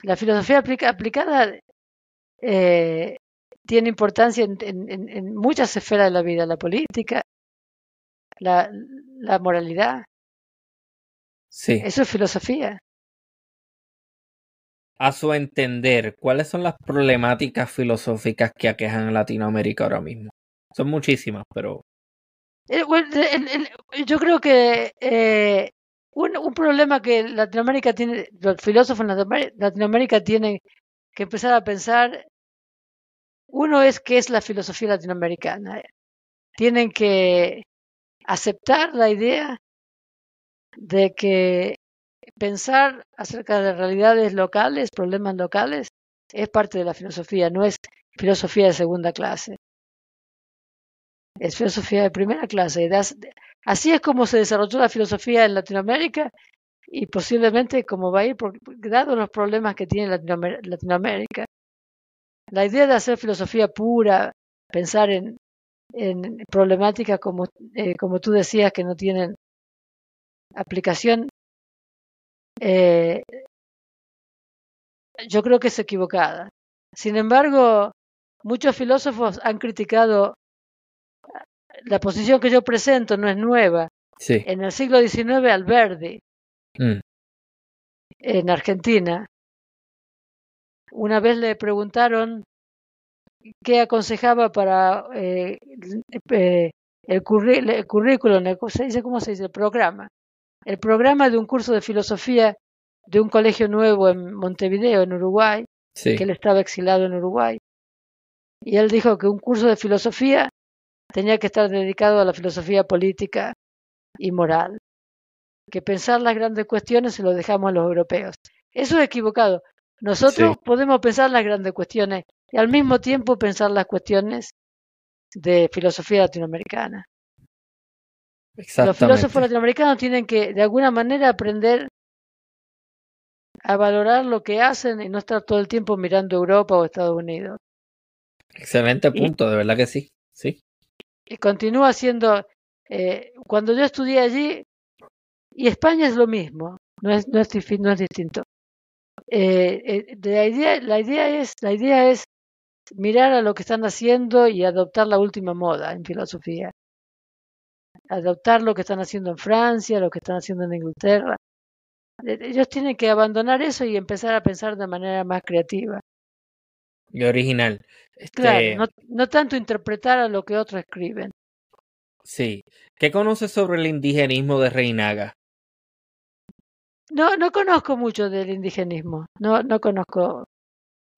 La filosofía aplicada eh, tiene importancia en, muchas esferas de la vida, la política, la, la moralidad. Sí. Eso es filosofía a su entender, ¿cuáles son las problemáticas filosóficas que aquejan a Latinoamérica ahora mismo? Son muchísimas, pero... Eh, yo creo que eh, un, problema que Latinoamérica tiene, los filósofos en Latinoamérica tienen que empezar a pensar, uno es qué es la filosofía latinoamericana. Tienen que aceptar la idea de que pensar acerca de realidades locales, problemas locales, es parte de la filosofía, no es filosofía de segunda clase. Es filosofía de primera clase. Así es como se desarrolló la filosofía en Latinoamérica y posiblemente como va a ir, dado los problemas que tiene Latinoamérica. La idea de hacer filosofía pura, pensar en, en problemáticas como, eh, como tú decías que no tienen aplicación, eh, yo creo que es equivocada. Sin embargo, muchos filósofos han criticado la posición que yo presento, no es nueva. Sí. En el siglo XIX, Alberdi, Mm, en Argentina, una vez le preguntaron qué aconsejaba para eh, eh, el, el currículum, el- ¿cómo se dice? ¿Cómo se dice? El programa. El programa de un curso de filosofía de un colegio nuevo en Montevideo, en Uruguay, sí. que él estaba exilado en Uruguay. Y él dijo que un curso de filosofía tenía que estar dedicado a la filosofía política y moral. Que pensar las grandes cuestiones se lo dejamos a los europeos. Eso es equivocado. Nosotros Sí. podemos pensar las grandes cuestiones y al mismo tiempo pensar las cuestiones de filosofía latinoamericana. Los filósofos latinoamericanos tienen que, de alguna manera, aprender a valorar lo que hacen y no estar todo el tiempo mirando Europa o Estados Unidos. Excelente Y- punto, de verdad que sí. Sí. Y continúa siendo, eh, cuando yo estudié allí, y España es lo mismo, no es, no es, no es distinto. Eh, eh, la, idea, la, idea es, la idea es mirar a lo que están haciendo y adoptar la última moda en filosofía. Adoptar lo que están haciendo en Francia, lo que están haciendo en Inglaterra. Eh, Ellos tienen que abandonar eso y empezar a pensar de manera más creativa. Y original. Este, Claro, no, no tanto interpretar a lo que otros escriben. Sí. ¿Qué conoces sobre el indigenismo de Reinaga? No, no conozco mucho del indigenismo, no, no conozco.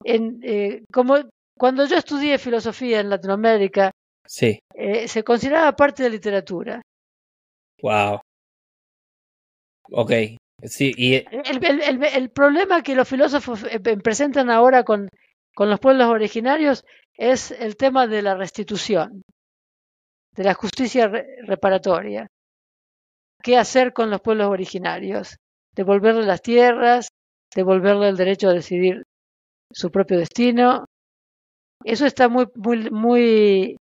En, eh, como cuando yo estudié filosofía en Latinoamérica, Sí. eh, se consideraba parte de literatura. Wow. Ok. Sí, y El, el- el- el problema que los filósofos eh, presentan ahora con, con los pueblos originarios es el tema de la restitución, de la justicia re- reparatoria. ¿Qué hacer con los pueblos originarios? Devolverle las tierras, devolverle el derecho a decidir su propio destino. Eso está muy, muy, muy,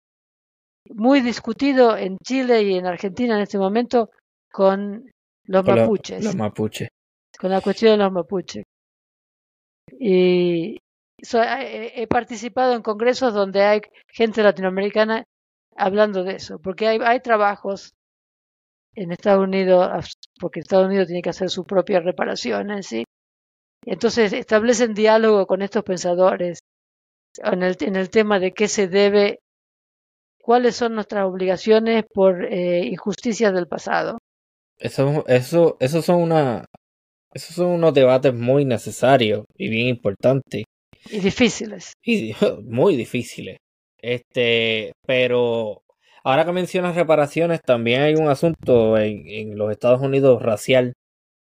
muy discutido en Chile y en Argentina en este momento con los con mapuches los mapuches. con la cuestión de los mapuches. Y so- he, participado en congresos donde hay gente latinoamericana hablando de eso, porque hay, trabajos en Estados Unidos, porque Estados Unidos tiene que hacer sus propias reparaciones, ¿sí? Entonces establecen diálogo con estos pensadores en el, en el tema de qué se debe, cuáles son nuestras obligaciones por eh, injusticias del pasado. Eso, eso, esos son una, esos son unos debates muy necesarios y bien importantes. Y difíciles. Y muy difíciles. Este, pero ahora que mencionas reparaciones, también hay un asunto en, en los Estados Unidos racial,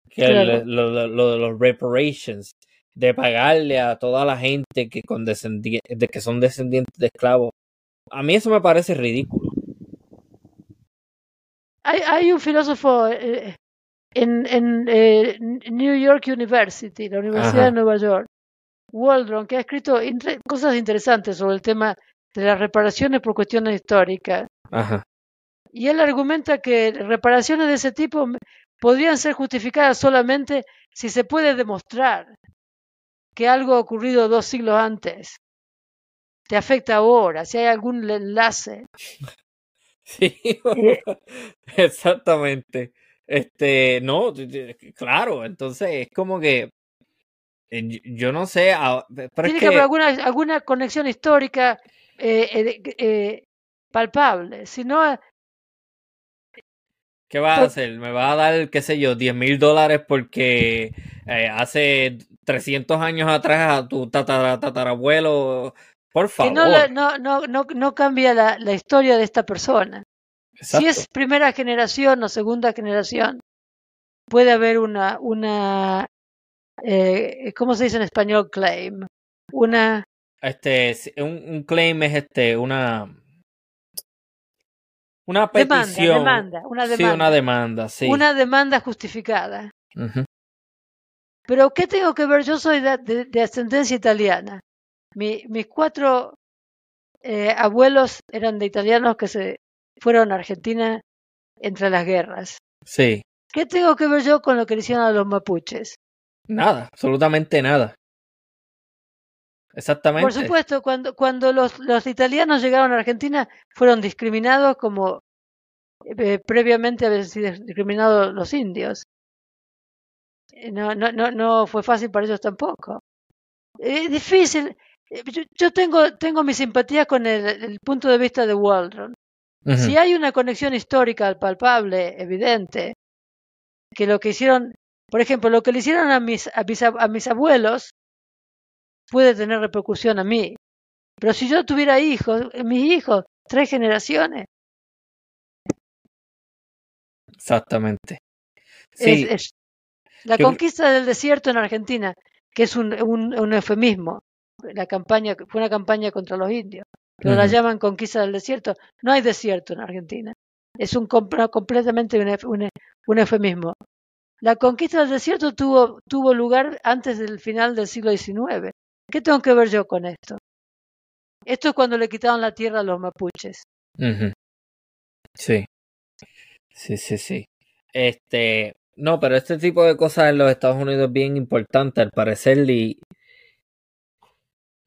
que Claro. el- lo, lo- lo de los reparations, de pagarle a toda la gente que, con de que son descendientes de esclavos. A mí eso me parece ridículo. Hay, hay un filósofo eh, en, en eh, New York University, la Universidad Ajá. de Nueva York, Waldron, que ha escrito cosas interesantes sobre el tema de las reparaciones por cuestiones históricas. Ajá. Y él argumenta que reparaciones de ese tipo podrían ser justificadas solamente si se puede demostrar que algo ha ocurrido dos siglos antes te afecta ahora, si hay algún enlace. Sí, exactamente. Este, no, claro, entonces es como que yo- no sé, pero Tiene que que haber alguna, alguna conexión histórica eh, eh, eh, palpable. Si no, ¿qué vas a pues- hacer? ¿Me vas a dar, qué sé yo, 10 mil dólares porque hace 300 años atrás a tu tatara- tatarabuelo? Por que favor. no, la- no, no, no, no cambia la, la historia de esta persona. Si es primera generación o segunda generación, puede haber una, una eh, ¿cómo se dice en español? Claim. Una, Este, un, un claim es este, una una Demanda, petición. demanda, una Sí, demanda. una demanda, sí. una demanda justificada. Pero ¿qué tengo que ver? Yo soy de, de- de ascendencia italiana. Mi- mis cuatro eh, abuelos eran de italianos que se fueron a Argentina entre las guerras. Sí. ¿Qué tengo que ver yo con lo que le hicieron a los mapuches? Nada, absolutamente nada. Exactamente. Por supuesto, cuando, cuando los, los italianos llegaron a Argentina, fueron discriminados como eh, previamente habían sido discriminados los indios. No, no, no, no fue fácil para ellos tampoco. Es difícil. Eh, yo, tengo, tengo mi simpatía con el, punto de vista de Waldron. Si hay una conexión histórica palpable, evidente, que lo que hicieron, por ejemplo, lo que le hicieron a mis, a mis, a mis abuelos puede tener repercusión a mí. Pero si yo tuviera hijos, mis hijos, tres generaciones. Exactamente. Sí. La conquista del desierto en Argentina, que es un, un, eufemismo. La campaña fue una campaña contra los indios, pero la llaman conquista del desierto. No hay desierto en Argentina. Es un completamente un, un eufemismo. La conquista del desierto tuvo, tuvo lugar antes del final del siglo XIX. ¿Qué tengo que ver yo con esto? Esto es cuando le quitaron la tierra a los mapuches. Sí. Sí, sí, sí. Este, no, pero este tipo de cosas en los Estados Unidos es bien importante, al parecer. Y,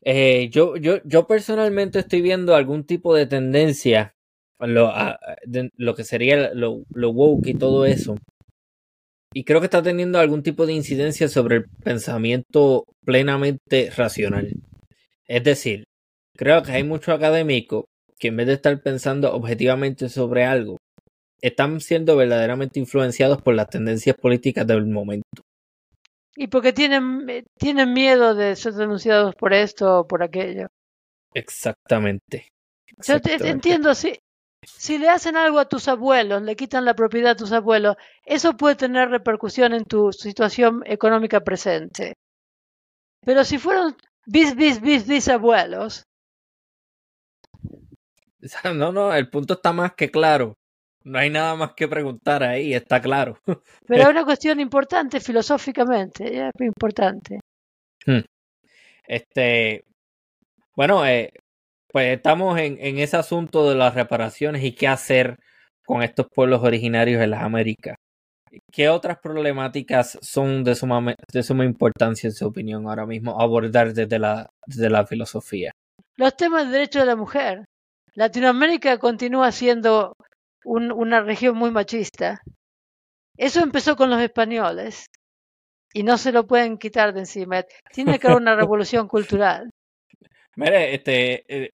eh, yo, yo, yo personalmente estoy viendo algún tipo de tendencia, lo, lo que sería lo, lo woke y todo eso. Y creo que está teniendo algún tipo de incidencia sobre el pensamiento plenamente racional. Es decir, creo que hay muchos académicos que en vez de estar pensando objetivamente sobre algo, están siendo verdaderamente influenciados por las tendencias políticas del momento. Y porque tienen, tienen miedo de ser denunciados por esto o por aquello. Exactamente. Yo te, entiendo, sí. Si le hacen algo a tus abuelos, le quitan la propiedad a tus abuelos, eso puede tener repercusión en tu situación económica presente. Pero si fueron bis, bis, bis, bis abuelos. No, no, el punto está más que claro. No hay nada más que preguntar ahí, está claro. Pero es una cuestión importante filosóficamente, es importante. Hmm. Este, bueno, eh, pues estamos en, en ese asunto de las reparaciones y qué hacer con estos pueblos originarios en las Américas. ¿Qué otras problemáticas son de suma, de suma importancia, en su opinión, ahora mismo abordar desde la, desde la filosofía? Los temas de derechos de la mujer. Latinoamérica continúa siendo un, una región muy machista. Eso empezó con los españoles y no se lo pueden quitar de encima. Tiene que haber una revolución cultural. Mire, este, eh,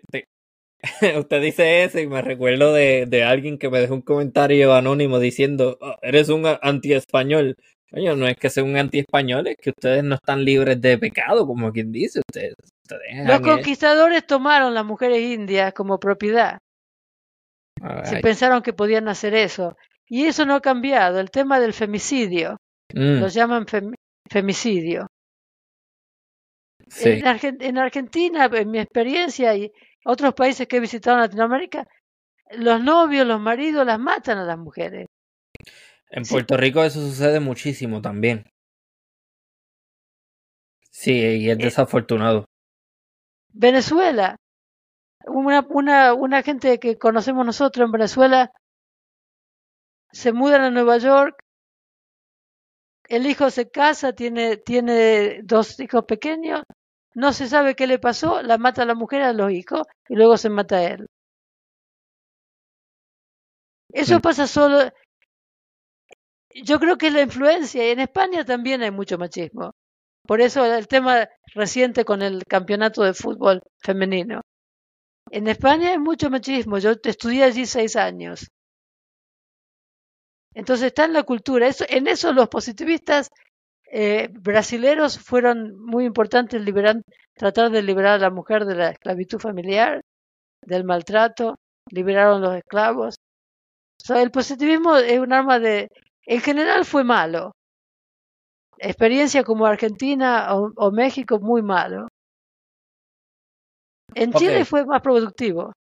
usted dice eso y me recuerdo de, de, alguien que me dejó un comentario anónimo diciendo, oh, eres un anti-español. Coño, no es que sea un anti-español, es que ustedes no están libres de pecado, como quien dice. Ustedes, Los conquistadores tomaron las mujeres indias como propiedad. Se pensaron que podían hacer eso. Y eso no ha cambiado. El tema del femicidio. Mm. Lo llaman femicidio. En, Argentina, en mi experiencia y otros países que he visitado en Latinoamérica, los novios, los maridos las matan a las mujeres. En Puerto Rico eso sucede muchísimo también. Sí, y es eh, desafortunado. Venezuela. Una, una, una gente que conocemos nosotros en Venezuela se mudan a Nueva York el hijo se casa, tiene, tiene dos hijos pequeños, no se sabe qué le pasó, la mata a la mujer a los hijos y luego se mata a él. Eso pasa solo. Yo creo que es la influencia y en España también hay mucho machismo. Por eso el tema reciente con el campeonato de fútbol femenino. En España hay mucho machismo. Yo estudié allí seis años. Entonces está en la cultura. Eso, en eso los positivistas eh, brasileros fueron muy importantes liberar, tratar de liberar a la mujer de la esclavitud familiar, del maltrato, liberaron los esclavos. el positivismo es un arma de... En general fue malo. Experiencia como Argentina o, México, muy malo. En Chile fue más productivo.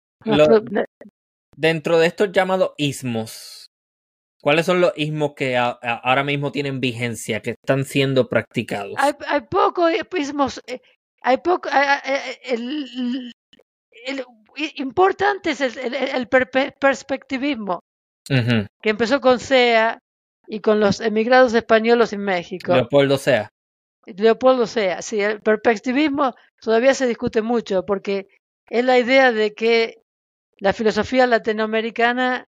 Dentro de estos llamados ismos, ¿Cuáles son los ismos que ahora mismo tienen vigencia, que están siendo practicados? Hay, hay pocos ismos, eh, hay poco, el, importante es el, perspectivismo, que empezó con SEA, y con los emigrados españoles en México. Leopoldo Sea. Leopoldo Sea, sí, el perspectivismo todavía se discute mucho porque es la idea de que la filosofía latinoamericana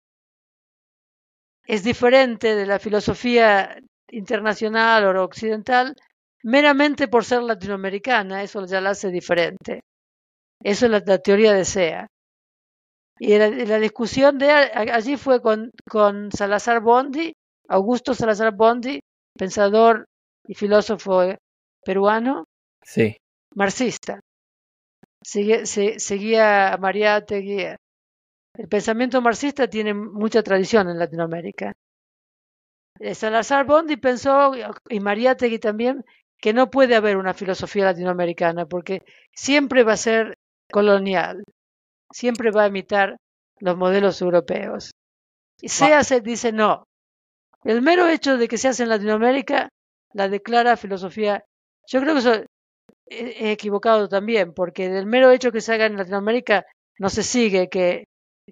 es diferente de la filosofía internacional o occidental meramente por ser latinoamericana, eso ya la hace diferente. Eso es la, teoría de SEA. Y la, discusión de allí fue con, con Salazar Bondi, Augusto Salazar Bondi, pensador y filósofo peruano, sí. marxista. seguía a María Teguía. El pensamiento marxista tiene mucha tradición en Latinoamérica. Eh, Salazar Bondi pensó, y María Tegui también, que no puede haber una filosofía latinoamericana porque siempre va a ser colonial, siempre va a imitar los modelos europeos. Y SEA se dice no. El mero hecho de que se hace en Latinoamérica la declara filosofía. Yo creo que eso es equivocado también, porque del mero hecho que se haga en Latinoamérica no se sigue que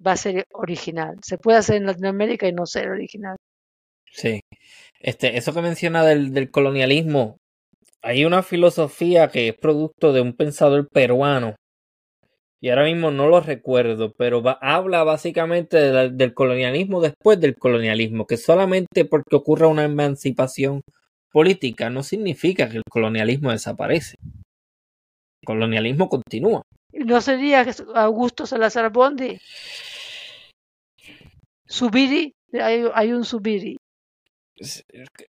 va a ser original. Se puede hacer en Latinoamérica y no ser original. Sí. Este, eso que menciona del, del colonialismo, hay una filosofía que es producto de un pensador peruano y ahora mismo no lo recuerdo, pero habla básicamente del colonialismo después del colonialismo, que solamente porque ocurra una emancipación política no significa que el colonialismo desaparece. El colonialismo continúa. ¿No sería Augusto Salazar Bondi? Subiri, hay, hay un Subiri.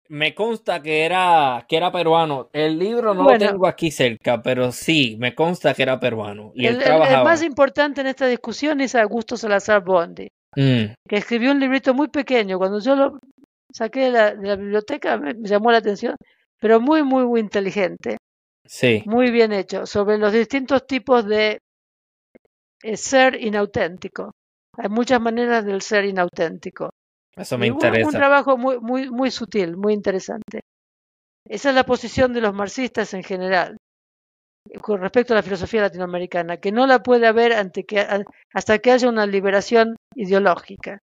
Me consta que era, que era peruano. El libro no lo tengo aquí cerca, pero sí, me consta que era peruano. Y el, más importante en esta discusión es Augusto Salazar Bondi, mm. que escribió un librito muy pequeño. Cuando yo lo saqué de la, biblioteca me, llamó la atención, pero muy, muy, muy inteligente. Sí. Muy bien hecho, sobre los distintos tipos de eh, ser inauténtico. Hay muchas maneras del ser inauténtico. Eso me interesa. Un, trabajo muy, muy, muy sutil, muy interesante. Esa es la posición de los marxistas en general con respecto a la filosofía latinoamericana, que no la puede haber ante que, hasta que haya una liberación ideológica.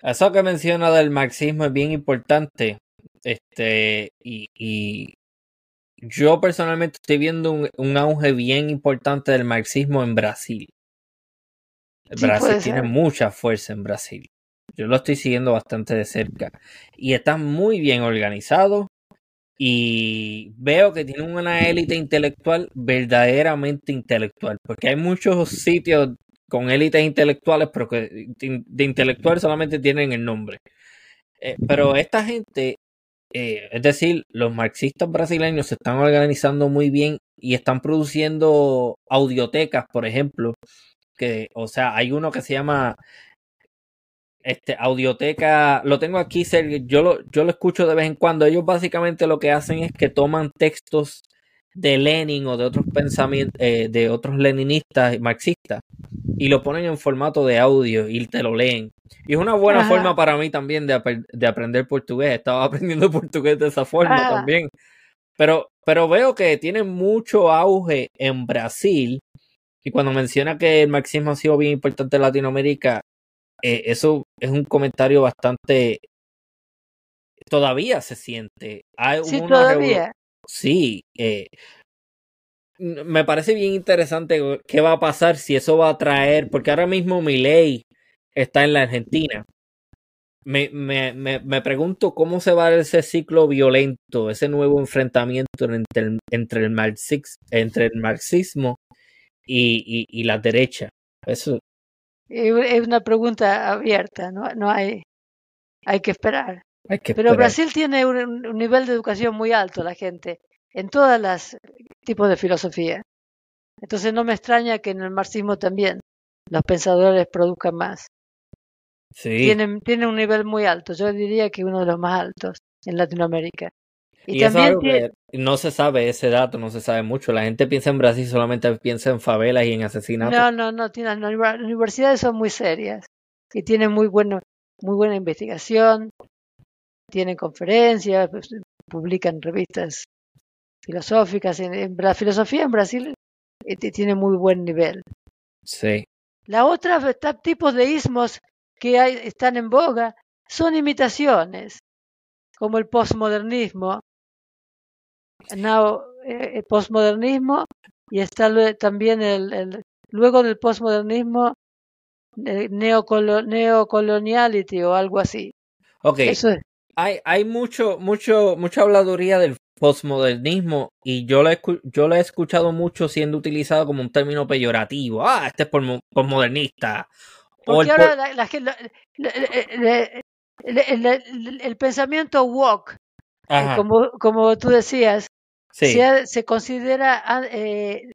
Eso que menciona del marxismo es bien importante. Este, y, y yo personalmente estoy viendo un, un, auge bien importante del marxismo en Brasil. Brasil tiene mucha fuerza en Brasil. Yo lo estoy siguiendo bastante de cerca. Y está muy bien organizado. Y veo que tiene una élite intelectual verdaderamente intelectual. Porque hay muchos sitios con élites intelectuales, pero que de intelectual solamente tienen el nombre. Eh, pero esta gente, eh, es decir, los marxistas brasileños se están organizando muy bien y están produciendo audiotecas, por ejemplo. Que, o sea, hay uno que se llama este, audioteca, lo tengo aquí, yo lo, yo lo escucho de vez en cuando. Ellos básicamente lo que hacen es que toman textos de Lenin o de otros pensamientos, eh, de otros leninistas y marxistas, y lo ponen en formato de audio y te lo leen. Y es una buena forma para mí también de, de, aprender portugués. Estaba aprendiendo portugués de esa forma también. Pero, pero veo que tiene mucho auge en Brasil. Y cuando menciona que el marxismo ha sido bien importante en Latinoamérica, eh, eso es un comentario bastante... Todavía se siente. Hay sí, todavía. Sí. Eh, me parece bien interesante qué va a pasar si eso va a traer, porque ahora mismo mi ley está en la Argentina. Me, me, me, me, pregunto cómo se va a dar ese ciclo violento, ese nuevo enfrentamiento entre el, entre el, marxismo, entre el marxismo y, y, y la derecha. Eso es una pregunta abierta, no, no hay, hay que esperar. Pero Brasil tiene un, nivel de educación muy alto, la gente, en todas las tipos de filosofía. Entonces no me extraña que en el marxismo también los pensadores produzcan más. Sí. Tienen, tienen un nivel muy alto, yo diría que uno de los más altos en Latinoamérica. Y, también no se sabe ese dato, no se sabe mucho. La gente piensa en Brasil, solamente piensa en favelas y en asesinatos. No, no, no, tiene, las universidades son muy serias y tienen muy, bueno, muy buena investigación, tienen conferencias, pues, publican revistas filosóficas. En, la filosofía en Brasil eh, tiene muy buen nivel. Sí. La otra tipos de ismos que hay, están en boga son imitaciones. como el postmodernismo, now, eh, el postmodernismo y está también el, luego del postmodernismo eh, neocoloniality o algo así. Ok. hay, hay mucho, mucho, mucha habladuría del postmodernismo y yo lo, he, yo lo he escuchado mucho siendo utilizado como un término peyorativo. Ah, este es postmodernista. Porque ahora el, pensamiento woke, eh, como, como tú decías, se, se, considera eh,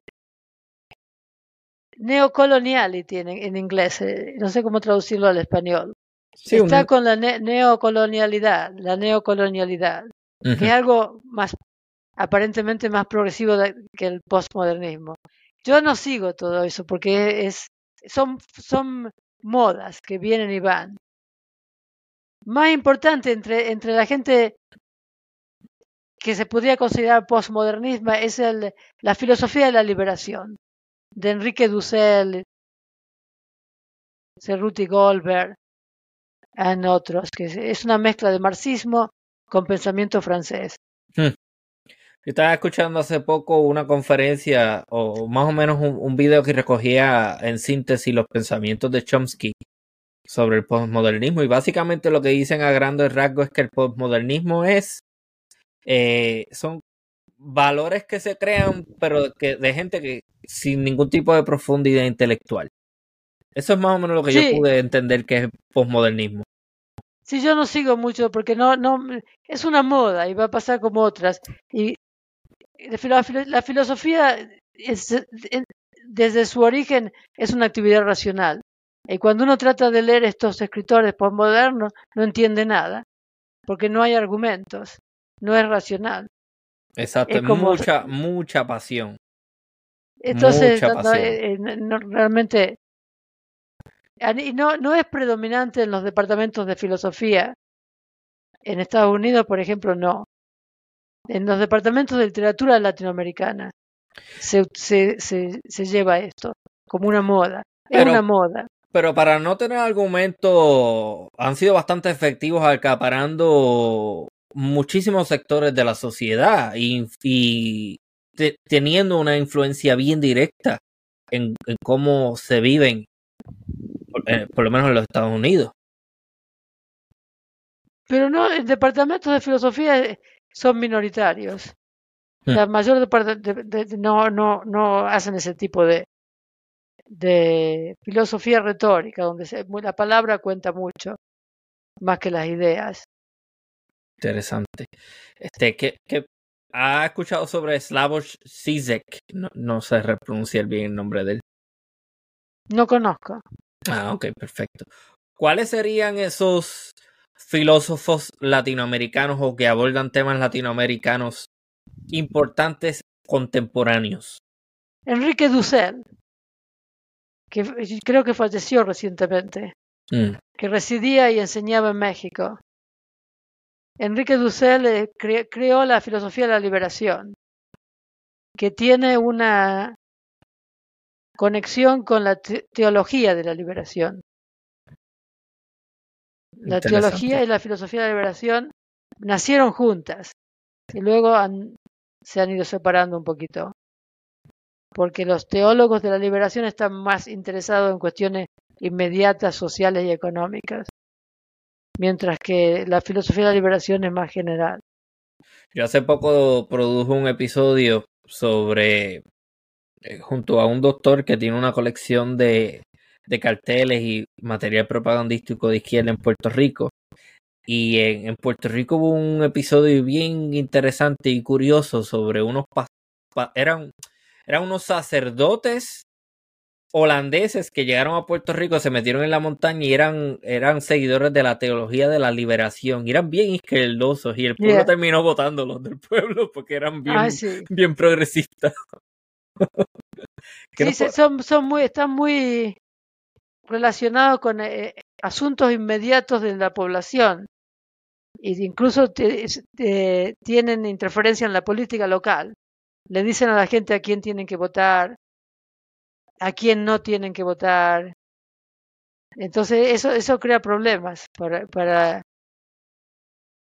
neocoloniality en, en inglés, eh, no sé cómo traducirlo al español. Está con la neocolonialidad, la neocolonialidad, que es algo más aparentemente más progresivo que el postmodernismo. Yo no sigo todo eso porque es son son modas que vienen y van. Más importante entre entre la gente que se podría considerar postmodernismo es el, la filosofía de la liberación de Enrique Dussel, Cerruti Goldberg, en otros, que es una mezcla de marxismo con pensamiento francés. Hmm. estaba escuchando hace poco una conferencia o más o menos un, un, video que recogía en síntesis los pensamientos de Chomsky sobre el postmodernismo y básicamente lo que dicen a grandes rasgos es que el postmodernismo es eh, son valores que se crean, pero que de gente que sin ningún tipo de profundidad intelectual. Eso es más o menos lo que yo pude entender que es posmodernismo. Sí, yo no sigo mucho porque no, no, es una moda y va a pasar como otras. Y la, filosofía desde su origen es una actividad racional. Y cuando uno trata de leer estos escritores postmodernos, no entiende nada, porque no hay argumentos, no es racional. Exacto, mucha, mucha pasión. Entonces, eh, no, realmente, y no, no es predominante en los departamentos de filosofía. En Estados Unidos, por ejemplo, no. En los departamentos de literatura latinoamericana se, se, se, lleva esto como una moda. Es una moda. Pero para no tener argumento, han sido bastante efectivos acaparando muchísimos sectores de la sociedad y, teniendo una influencia bien directa en, cómo se viven, eh, por, lo menos en los Estados Unidos. Pero no, el departamento de filosofía son minoritarios. Hmm. La mayor de, no, no, no hacen ese tipo de, de filosofía retórica, donde la palabra cuenta mucho, más que las ideas. Interesante. Este, ¿qué, ha escuchado sobre Slavoj Zizek? No, no sé repronunciar bien el nombre de él. No conozco. Ah, ok, perfecto. ¿Cuáles serían esos filósofos latinoamericanos o que abordan temas latinoamericanos importantes contemporáneos? Enrique Dussel, que creo que falleció recientemente, mm. que residía y enseñaba en México. Enrique Dussel creó la filosofía de la liberación, que tiene una conexión con la teología de la liberación. La teología y la filosofía de la liberación nacieron juntas y luego se han ido separando un poquito, porque los teólogos de la liberación están más interesados en cuestiones inmediatas, sociales y económicas mientras que la filosofía de la liberación es más general. Yo hace poco produjo un episodio sobre, eh, junto a un doctor que tiene una colección de, de carteles y material propagandístico de izquierda en Puerto Rico. Y en, Puerto Rico hubo un episodio bien interesante y curioso sobre unos... eran, eran unos sacerdotes holandeses que llegaron a Puerto Rico, se metieron en la montaña y eran, eran seguidores de la teología de la liberación. Y eran bien izquierdosos y el pueblo terminó votando los del pueblo porque eran bien, bien progresistas. sí, son, son muy, están muy relacionados con eh, asuntos inmediatos de la población. E incluso tienen interferencia en la política local. Le dicen a la gente a quién tienen que votar, a quién no tienen que votar. Entonces eso, eso crea problemas para, para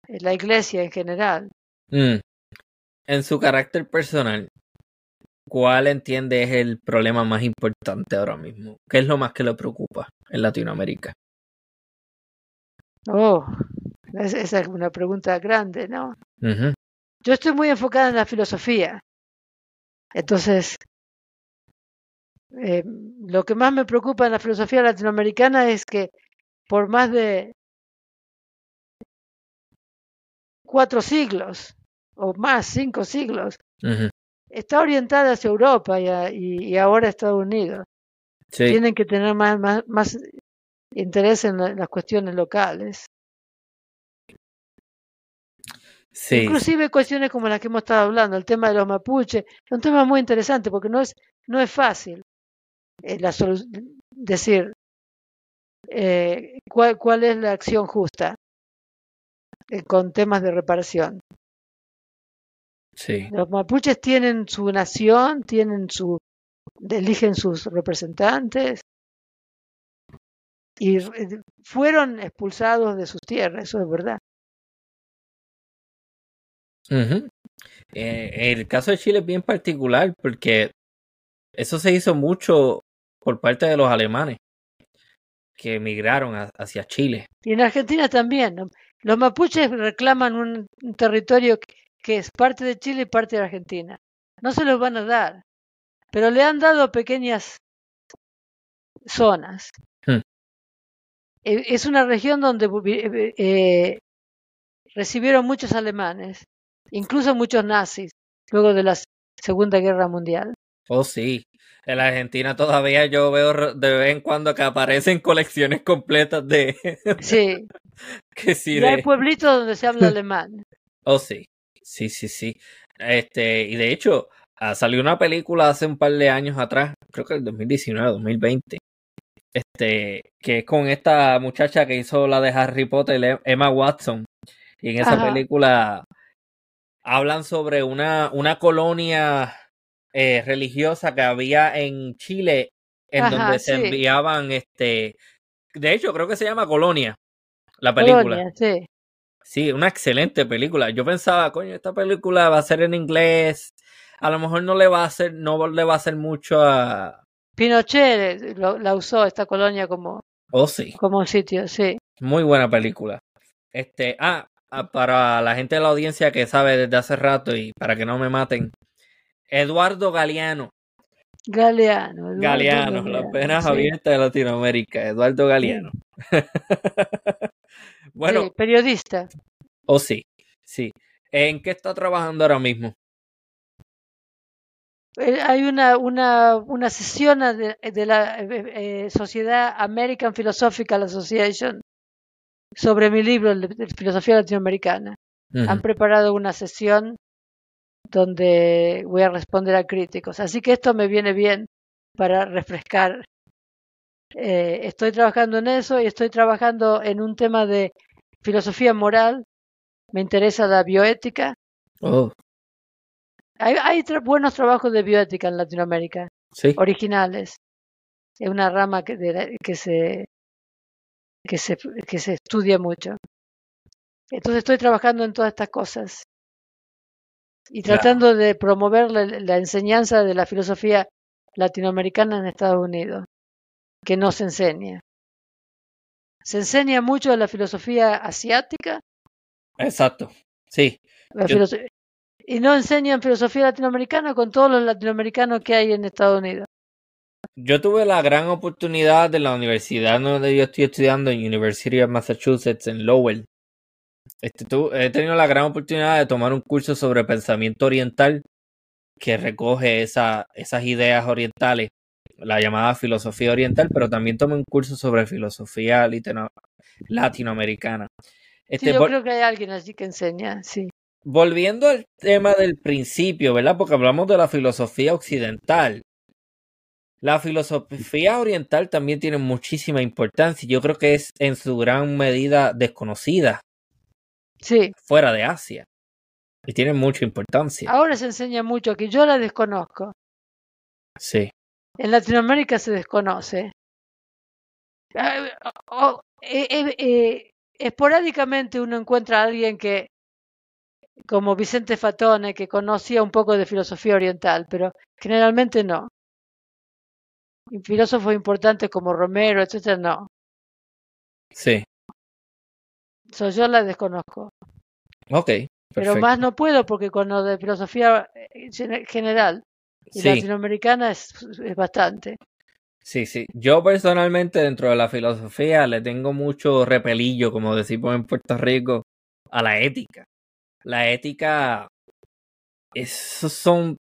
la iglesia en general. Mm. En su carácter personal, ¿cuál entiende es el problema más importante ahora mismo? ¿Qué es lo más que le preocupa en Latinoamérica? Oh, esa es una pregunta grande, ¿no? Yo estoy muy enfocada en la filosofía. Entonces, eh, lo que más me preocupa en la filosofía latinoamericana es que por más de cuatro siglos o más, cinco siglos, está orientada hacia Europa y, ahora Estados Unidos. Tienen que tener más, más, interés en, las cuestiones locales. Inclusive cuestiones como las que hemos estado hablando, el tema de los mapuches, es un tema muy interesante porque no es, no es fácil eh, la decir eh, cuál, cuál es la acción justa eh, con temas de reparación. Sí. Los mapuches tienen su nación, tienen su, eligen sus representantes y fueron expulsados de sus tierras, eso es verdad. Eh, el caso de Chile es bien particular porque eso se hizo mucho por parte de los alemanes que emigraron hacia Chile. Y en Argentina también. Los mapuches reclaman un, territorio que es parte de Chile y parte de Argentina. No se los van a dar, pero le han dado pequeñas zonas. Hmm. E, es una región donde eh, eh, recibieron muchos alemanes incluso muchos nazis, luego de la Segunda Guerra Mundial. Oh, sí. En la Argentina todavía yo veo de vez en cuando que aparecen colecciones completas de... Sí. que sí, y hay pueblitos donde se habla alemán. Oh, sí. Sí, sí, sí. Este, y de hecho, ah, salió una película hace un par de años atrás, creo que el 2019, 2020, este, que es con esta muchacha que hizo la de Harry Potter, Emma Watson. Y en esa película hablan sobre una, una colonia eh, religiosa que había en Chile en donde se enviaban este de hecho creo que se llama Colonia la película Colonia, sí. Sí una excelente película yo pensaba coño esta película va a ser en inglés a lo mejor no le va a hacer no le va a hacer mucho a Pinochet la usó esta colonia como oh sí como sitio sí muy buena película este ah Ah, para la gente de la audiencia que sabe desde hace rato y para que no me maten, Eduardo Galeano. Galeano. Galeano, las penas abiertas de Latinoamérica, Eduardo Galeano. bueno. periodista. Oh, sí, sí. ¿En qué está trabajando ahora mismo? Eh, hay una, una, una sesión de, la eh, eh, Sociedad American Philosophical Association sobre mi libro de filosofía latinoamericana. Han preparado una sesión donde voy a responder a críticos. Así que esto me viene bien para refrescar. Eh, estoy trabajando en eso y estoy trabajando en un tema de filosofía moral. Me interesa la bioética. Oh. Hay, buenos trabajos de bioética en Latinoamérica, originales. Es una rama que, que se que se, que se estudia mucho. Entonces estoy trabajando en todas estas cosas y tratando de promover la, enseñanza de la filosofía latinoamericana en Estados Unidos, que no se enseña. Se enseña mucho de la filosofía asiática. Exacto, sí. Y no enseñan filosofía latinoamericana con todos los latinoamericanos que hay en Estados Unidos. Yo tuve la gran oportunidad de la universidad donde yo estoy estudiando, en University of Massachusetts, en Lowell. Este, he tenido la gran oportunidad de tomar un curso sobre pensamiento oriental que recoge esa, esas ideas orientales, la llamada filosofía oriental, pero también tomé un curso sobre filosofía latinoamericana. Este, yo creo que hay alguien allí que enseña, sí. Volviendo al tema del principio, ¿verdad? Porque hablamos de la filosofía occidental. La filosofía oriental también tiene muchísima importancia. Yo creo que es en su gran medida desconocida. Sí. Fuera de Asia. Y tiene mucha importancia. Ahora se enseña mucho que yo la desconozco. Sí. En Latinoamérica se desconoce. Oh, eh, eh, esporádicamente uno encuentra a alguien que, como Vicente Fatone, que conocía un poco de filosofía oriental, pero generalmente no. Y filósofos importantes como Romero, etcétera, no. Sí. So, yo la desconozco. Ok. Pero más no puedo porque con lo de filosofía eh, general y latinoamericana es, es, bastante. Sí, sí. Yo personalmente dentro de la filosofía le tengo mucho repelillo, como decimos en Puerto Rico, a la ética. La ética, esos son...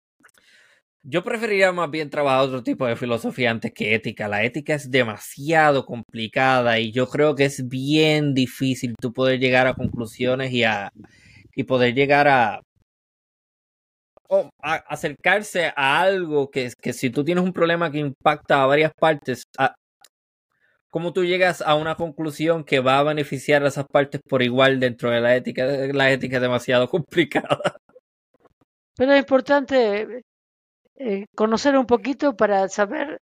Yo preferiría más bien trabajar otro tipo de filosofía antes que ética. La ética es demasiado complicada y yo creo que es bien difícil tú poder llegar a conclusiones y a y poder llegar a, a acercarse a algo que, que si tú tienes un problema que impacta a varias partes, a, ¿cómo tú llegas a una conclusión que va a beneficiar a esas partes por igual dentro de la ética? La ética es demasiado complicada. Pero es importante eh, conocer un poquito para saber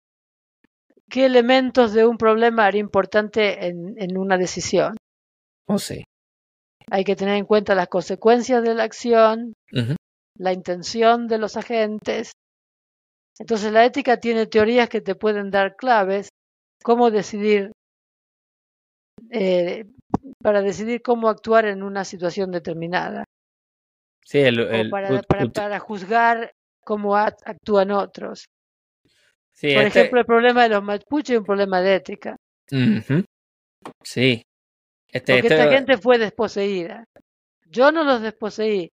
qué elementos de un problema haría importante en, en una decisión. Oh, sí. Hay que tener en cuenta las consecuencias de la acción, la intención de los agentes. Entonces la ética tiene teorías que te pueden dar claves cómo decidir eh, para decidir cómo actuar en una situación determinada. Sí, el, para, para, juzgar cómo actúan otros. Sí, Por este ejemplo, el problema de los mapuches es un problema de ética. Sí, este, Porque esta este gente fue desposeída. Yo no los desposeí.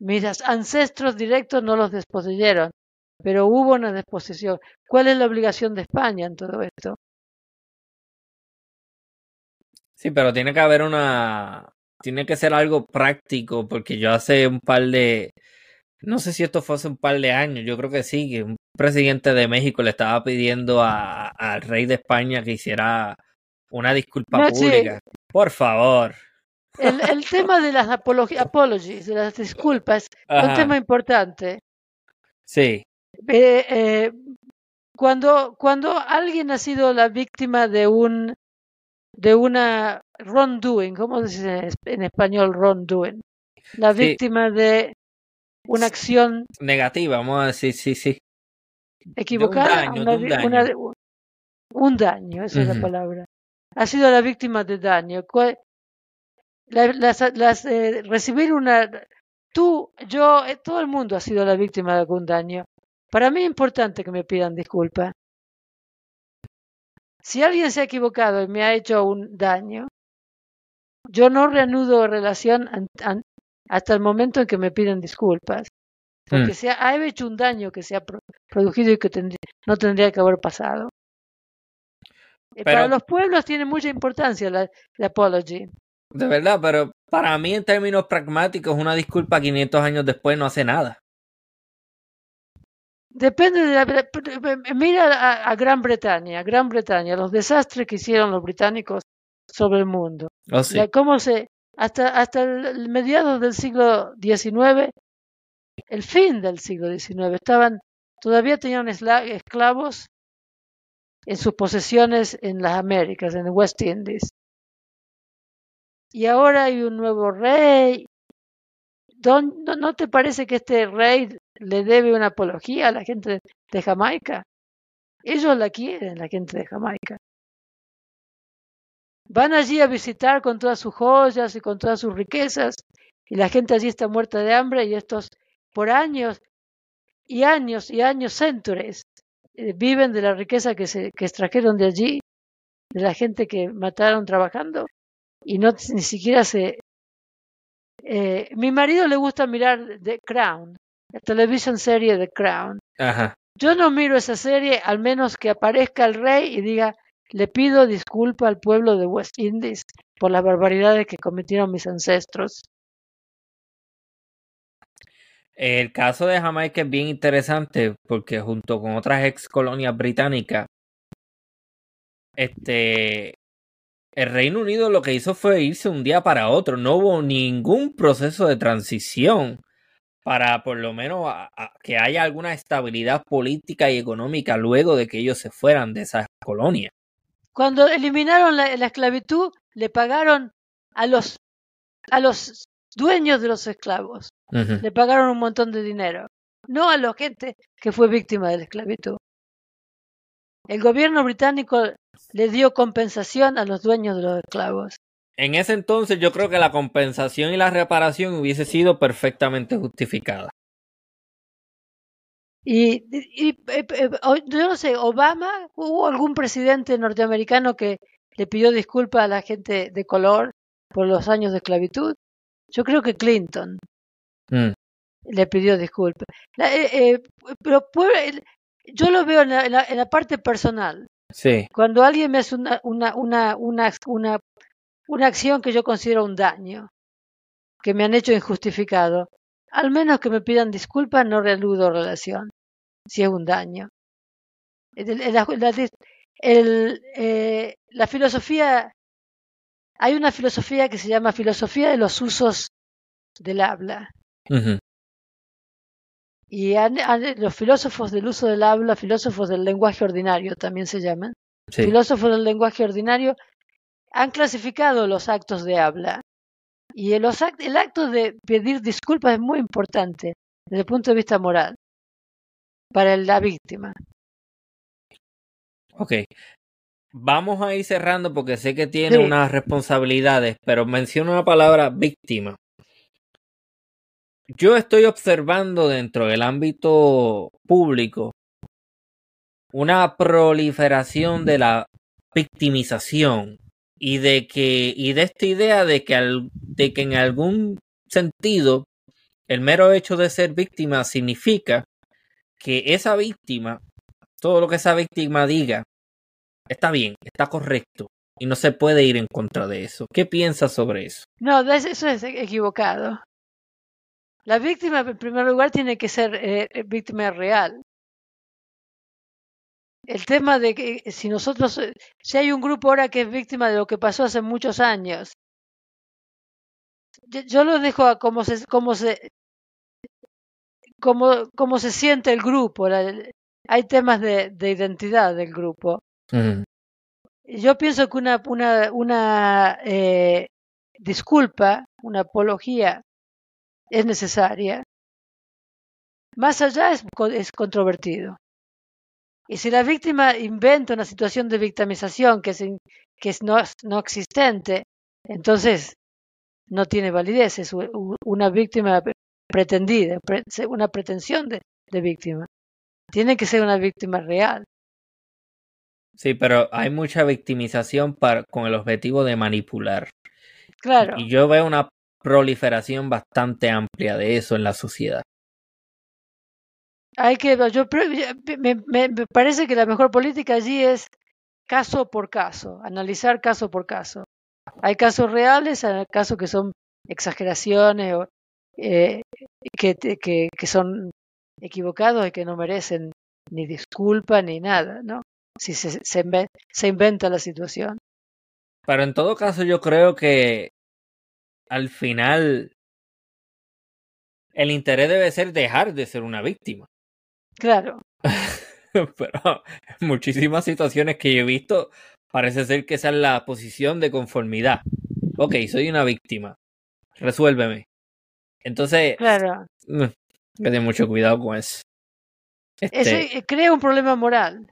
Mis ancestros directos no los desposeyeron, pero hubo una desposesión. ¿Cuál es la obligación de España en todo esto? Sí, pero tiene que haber una... Tiene que ser algo práctico, porque yo hace un par de... No sé si esto fue hace un par de años, yo creo que sí, que un presidente de México le estaba pidiendo al rey de España que hiciera una disculpa pública. Por favor. El, el, tema de las apologies, de las disculpas, es un tema importante. Sí. Eh, eh, cuando, cuando alguien ha sido la víctima de un de una wrongdoing, ¿cómo se dice en español wrongdoing? La víctima de una acción negativa, vamos a decir, sí, sí. Equivocada. un daño, un daño esa es la palabra ha sido la víctima de daño. Las, eh, recibir una... Tú, yo, eh, todo el mundo ha sido la víctima de algún daño. Para mí es importante que me pidan disculpas. Si alguien se ha equivocado y me ha hecho un daño, yo no reanudo relación hasta el momento en que me piden disculpas. Porque mm. se ha, hecho un daño que se ha producido y que no tendría que haber pasado. Eh, para los pueblos tiene mucha importancia la, apology. De verdad, pero para mí en términos pragmáticos una disculpa 500 años después no hace nada. Depende de la... Mira a, Gran Bretaña, Gran Bretaña, los desastres que hicieron los británicos sobre el mundo. Oh, sí. cómo se... Hasta, hasta el mediados del siglo XIX, el fin del siglo XIX, estaban... Todavía tenían esclavos en sus posesiones en las Américas, en West Indies. Y ahora hay un nuevo rey. ¿No, te parece que este rey le debe una apología a la gente de Jamaica? Ellos la quieren, la gente de Jamaica. Van allí a visitar con todas sus joyas y con todas sus riquezas, y la gente allí está muerta de hambre, y estos por años y años y años, centurias, eh, viven de la riqueza que, se, que extrajeron de allí, de la gente que mataron trabajando, y no ni siquiera se... Eh, mi marido le gusta mirar The Crown, la televisión serie The Crown. Yo no miro esa serie al menos que aparezca el rey y diga, le pido disculpa al pueblo de West Indies por las barbaridades que cometieron mis ancestros. El caso de Jamaica es bien interesante porque junto con otras ex colonias británicas, este, el Reino Unido lo que hizo fue irse un día para otro. No hubo ningún proceso de transición para por lo menos que haya alguna estabilidad política y económica luego de que ellos se fueran de esas colonias. Cuando eliminaron la, esclavitud, le pagaron a los, a los dueños de los esclavos. Le pagaron un montón de dinero, no a la gente que fue víctima de la esclavitud. El gobierno británico le dio compensación a los dueños de los esclavos. En ese entonces yo creo que la compensación y la reparación hubiese sido perfectamente justificada. Y, y, eh, eh, yo no sé, Obama, hubo algún presidente norteamericano que le pidió disculpas a la gente de color por los años de esclavitud. Yo creo que Clinton mm. le pidió disculpas. Eh, pero yo lo veo en la, en la, parte personal. Sí. Cuando alguien me hace una, una, una, una, una, una acción que yo considero un daño, que me han hecho injustificado, al menos que me pidan disculpas, no reanudo relación, si es un daño. La, eh, la filosofía, hay una filosofía que se llama filosofía de los usos del habla. Y los filósofos del uso del habla, filósofos del lenguaje ordinario también se llaman. Filósofos del lenguaje ordinario han clasificado los actos de habla. Y el, el acto de pedir disculpas es muy importante desde el punto de vista moral para la víctima. Ok. Vamos a ir cerrando porque sé que tiene unas responsabilidades, pero menciono la palabra víctima. Yo estoy observando dentro del ámbito público una proliferación de la victimización y de que y de esta idea de que al, de que en algún sentido el mero hecho de ser víctima significa que esa víctima todo lo que esa víctima diga está bien, está correcto y no se puede ir en contra de eso. ¿Qué piensas sobre eso? No, eso es equivocado. La víctima, en primer lugar, tiene que ser eh, eh, víctima real. El tema de que eh, si nosotros, si hay un grupo ahora que es víctima de lo que pasó hace muchos años, yo, lo dejo a cómo se, cómo se, cómo, cómo se siente el grupo. hay temas de, de, identidad del grupo. Yo pienso que una, una, una disculpa, una apología es necesaria. Más allá es, es controvertido. Y si la víctima inventa una situación de victimización que es, que es no, no existente, entonces no tiene validez, es una víctima pretendida, una pretensión de, de, víctima. Tiene que ser una víctima real. Sí, pero hay mucha victimización para, con el objetivo de manipular. Claro. Y yo veo una proliferación bastante amplia de eso en la sociedad. Hay que, yo me, me, parece que la mejor política allí es caso por caso, analizar caso por caso. Hay casos reales, hay casos que son exageraciones o eh, que, que, que son equivocados y que no merecen ni disculpa ni nada, ¿no? Si se, se, se inventa la situación. Pero en todo caso yo creo que al final el interés debe ser dejar de ser una víctima. Claro. Pero en muchísimas situaciones que yo he visto, parece ser que esa es la posición de conformidad. Ok, soy una víctima. Resuélveme. Entonces, claro. Mm, que tener mucho cuidado con eso. Este... crea un problema moral.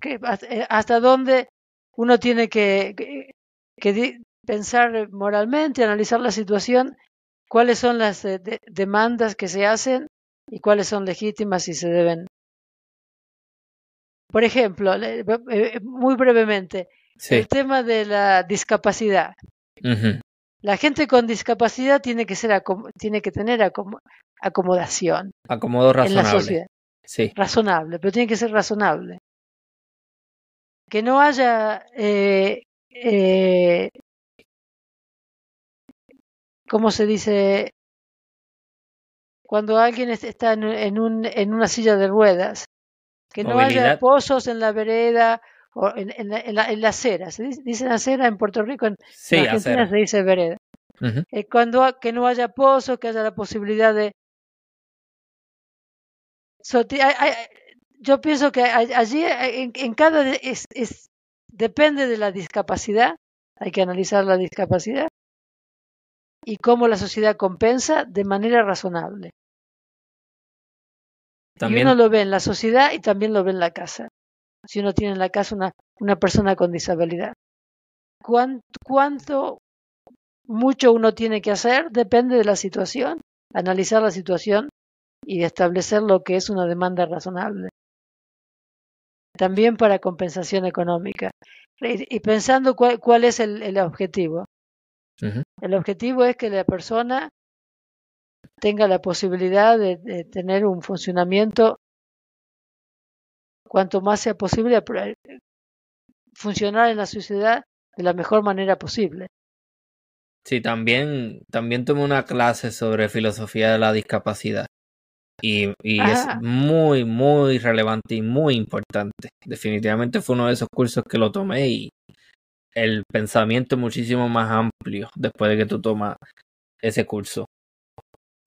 Que eh, hasta dónde uno tiene que, que, pensar moralmente, analizar la situación, cuáles son las eh, demandas que se hacen y cuáles son legítimas y se deben. Por ejemplo, eh, muy brevemente, el tema de la discapacidad. La gente con discapacidad tiene que ser tiene que tener acomodación. Acomodo razonable. En la sociedad. Sí. Razonable, pero tiene que ser razonable. Que no haya eh, eh, ¿cómo se dice? Cuando alguien está en, un, en una silla de ruedas, que no haya pozos en la vereda o en, en, la, en la, acera. ¿Se dice, acera en Puerto Rico? En, Argentina se dice vereda. Eh, cuando que no haya pozos, que haya la posibilidad de... yo pienso que allí en, cada... Es, es, depende de la discapacidad, hay que analizar la discapacidad y cómo la sociedad compensa de manera razonable. Y uno lo ve en la sociedad y también lo ve en la casa. Si uno tiene en la casa una, una persona con disabilidad. ¿Cuánto, ¿Cuánto mucho uno tiene que hacer? Depende de la situación. Analizar la situación y establecer lo que es una demanda razonable. También para compensación económica. Y, pensando cuál, cuál es el, el objetivo. El objetivo es que la persona tenga la posibilidad de, tener un funcionamiento cuanto más sea posible funcionar en la sociedad de la mejor manera posible. Sí, también, también tomé una clase sobre filosofía de la discapacidad y, y es muy, muy relevante y muy importante. Definitivamente fue uno de esos cursos que lo tomé y el pensamiento es muchísimo más amplio después de que tú tomas ese curso.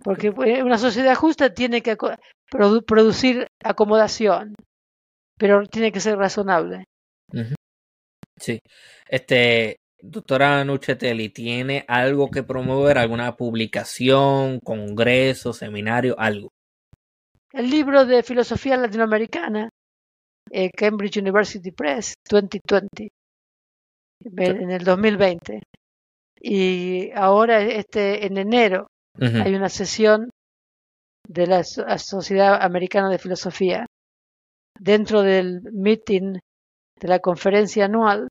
Porque pues, una sociedad justa tiene que producir acomodación, pero tiene que ser razonable. Sí. Este, doctora Nuchetelli, ¿tiene algo que promover? ¿Alguna publicación, congreso, seminario, algo? El libro de filosofía latinoamericana, eh, Cambridge University Press, 2020, en el 2020. Y ahora, este, en enero, hay una sesión de la Sociedad Americana de Filosofía. Dentro del meeting de la conferencia anual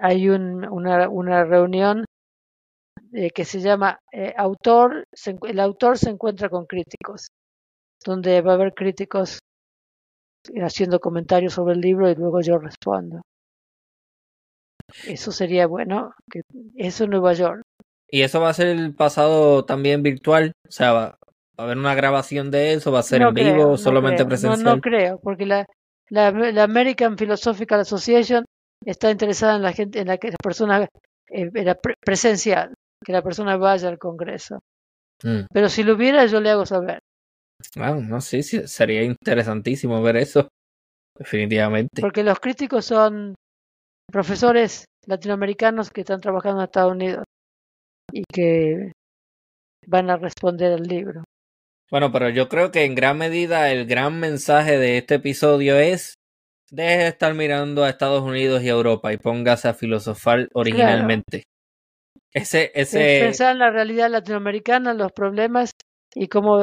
hay un, una, una, reunión eh, que se llama eh, autor, el autor se encuentra con críticos, donde va a haber críticos haciendo comentarios sobre el libro y luego yo respondo. Eso sería bueno, que eso en Nueva York. ¿Y eso va a ser el pasado también virtual? O sea, va, a haber una grabación de eso, va a ser en vivo, o solamente presencial. No, no creo, porque la, la, American Philosophical Association está interesada en la gente, en la que la persona eh, era presencial, que la persona vaya al Congreso. Mm. Pero si lo hubiera, yo le hago saber. Ah, no sé, sí, sería interesantísimo ver eso, definitivamente. Porque los críticos son profesores latinoamericanos que están trabajando en Estados Unidos y que van a responder al libro. Bueno, pero yo creo que en gran medida el gran mensaje de este episodio es deje de estar mirando a Estados Unidos y a Europa y póngase a filosofar originalmente. Ese, ese... pensar en la realidad latinoamericana, los problemas y cómo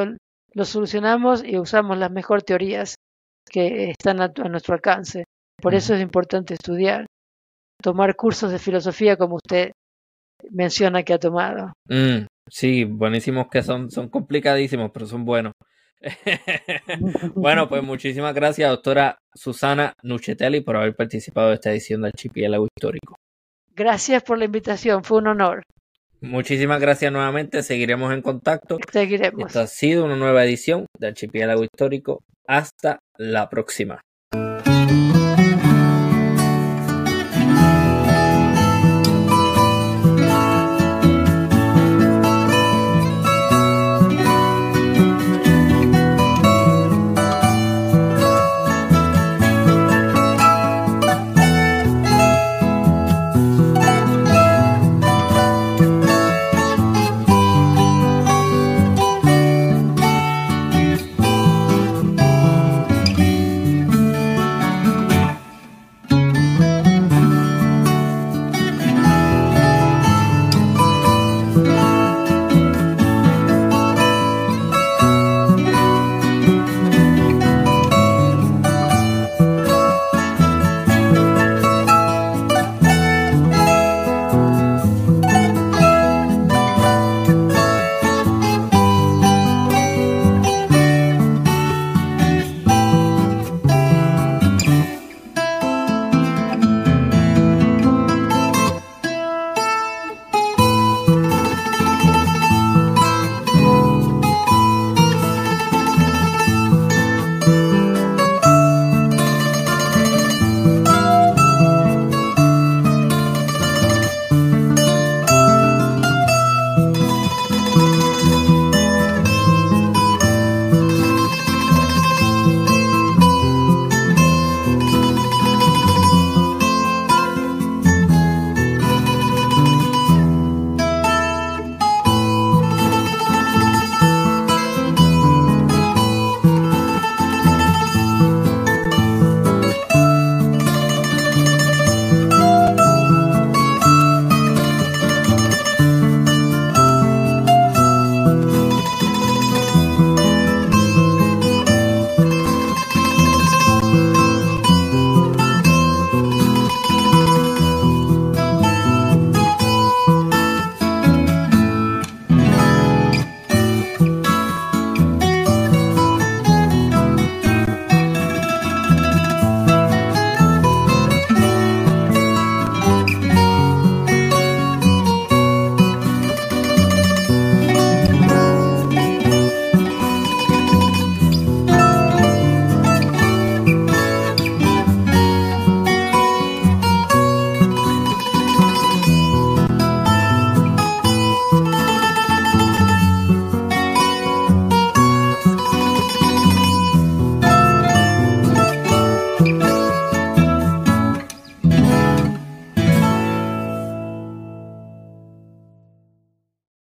los solucionamos y usamos las mejores teorías que están a, nuestro alcance. Por eso es importante estudiar, tomar cursos de filosofía como usted menciona que ha tomado. Mm, sí, buenísimos que son, son complicadísimos, pero son buenos. bueno, pues muchísimas gracias, doctora Susana Nuchetelli, por haber participado de esta edición del Archipiélago Histórico. Gracias por la invitación, fue un honor. Muchísimas gracias nuevamente, seguiremos en contacto. Seguiremos. Esta ha sido una nueva edición de Archipiélago Histórico. Hasta la próxima.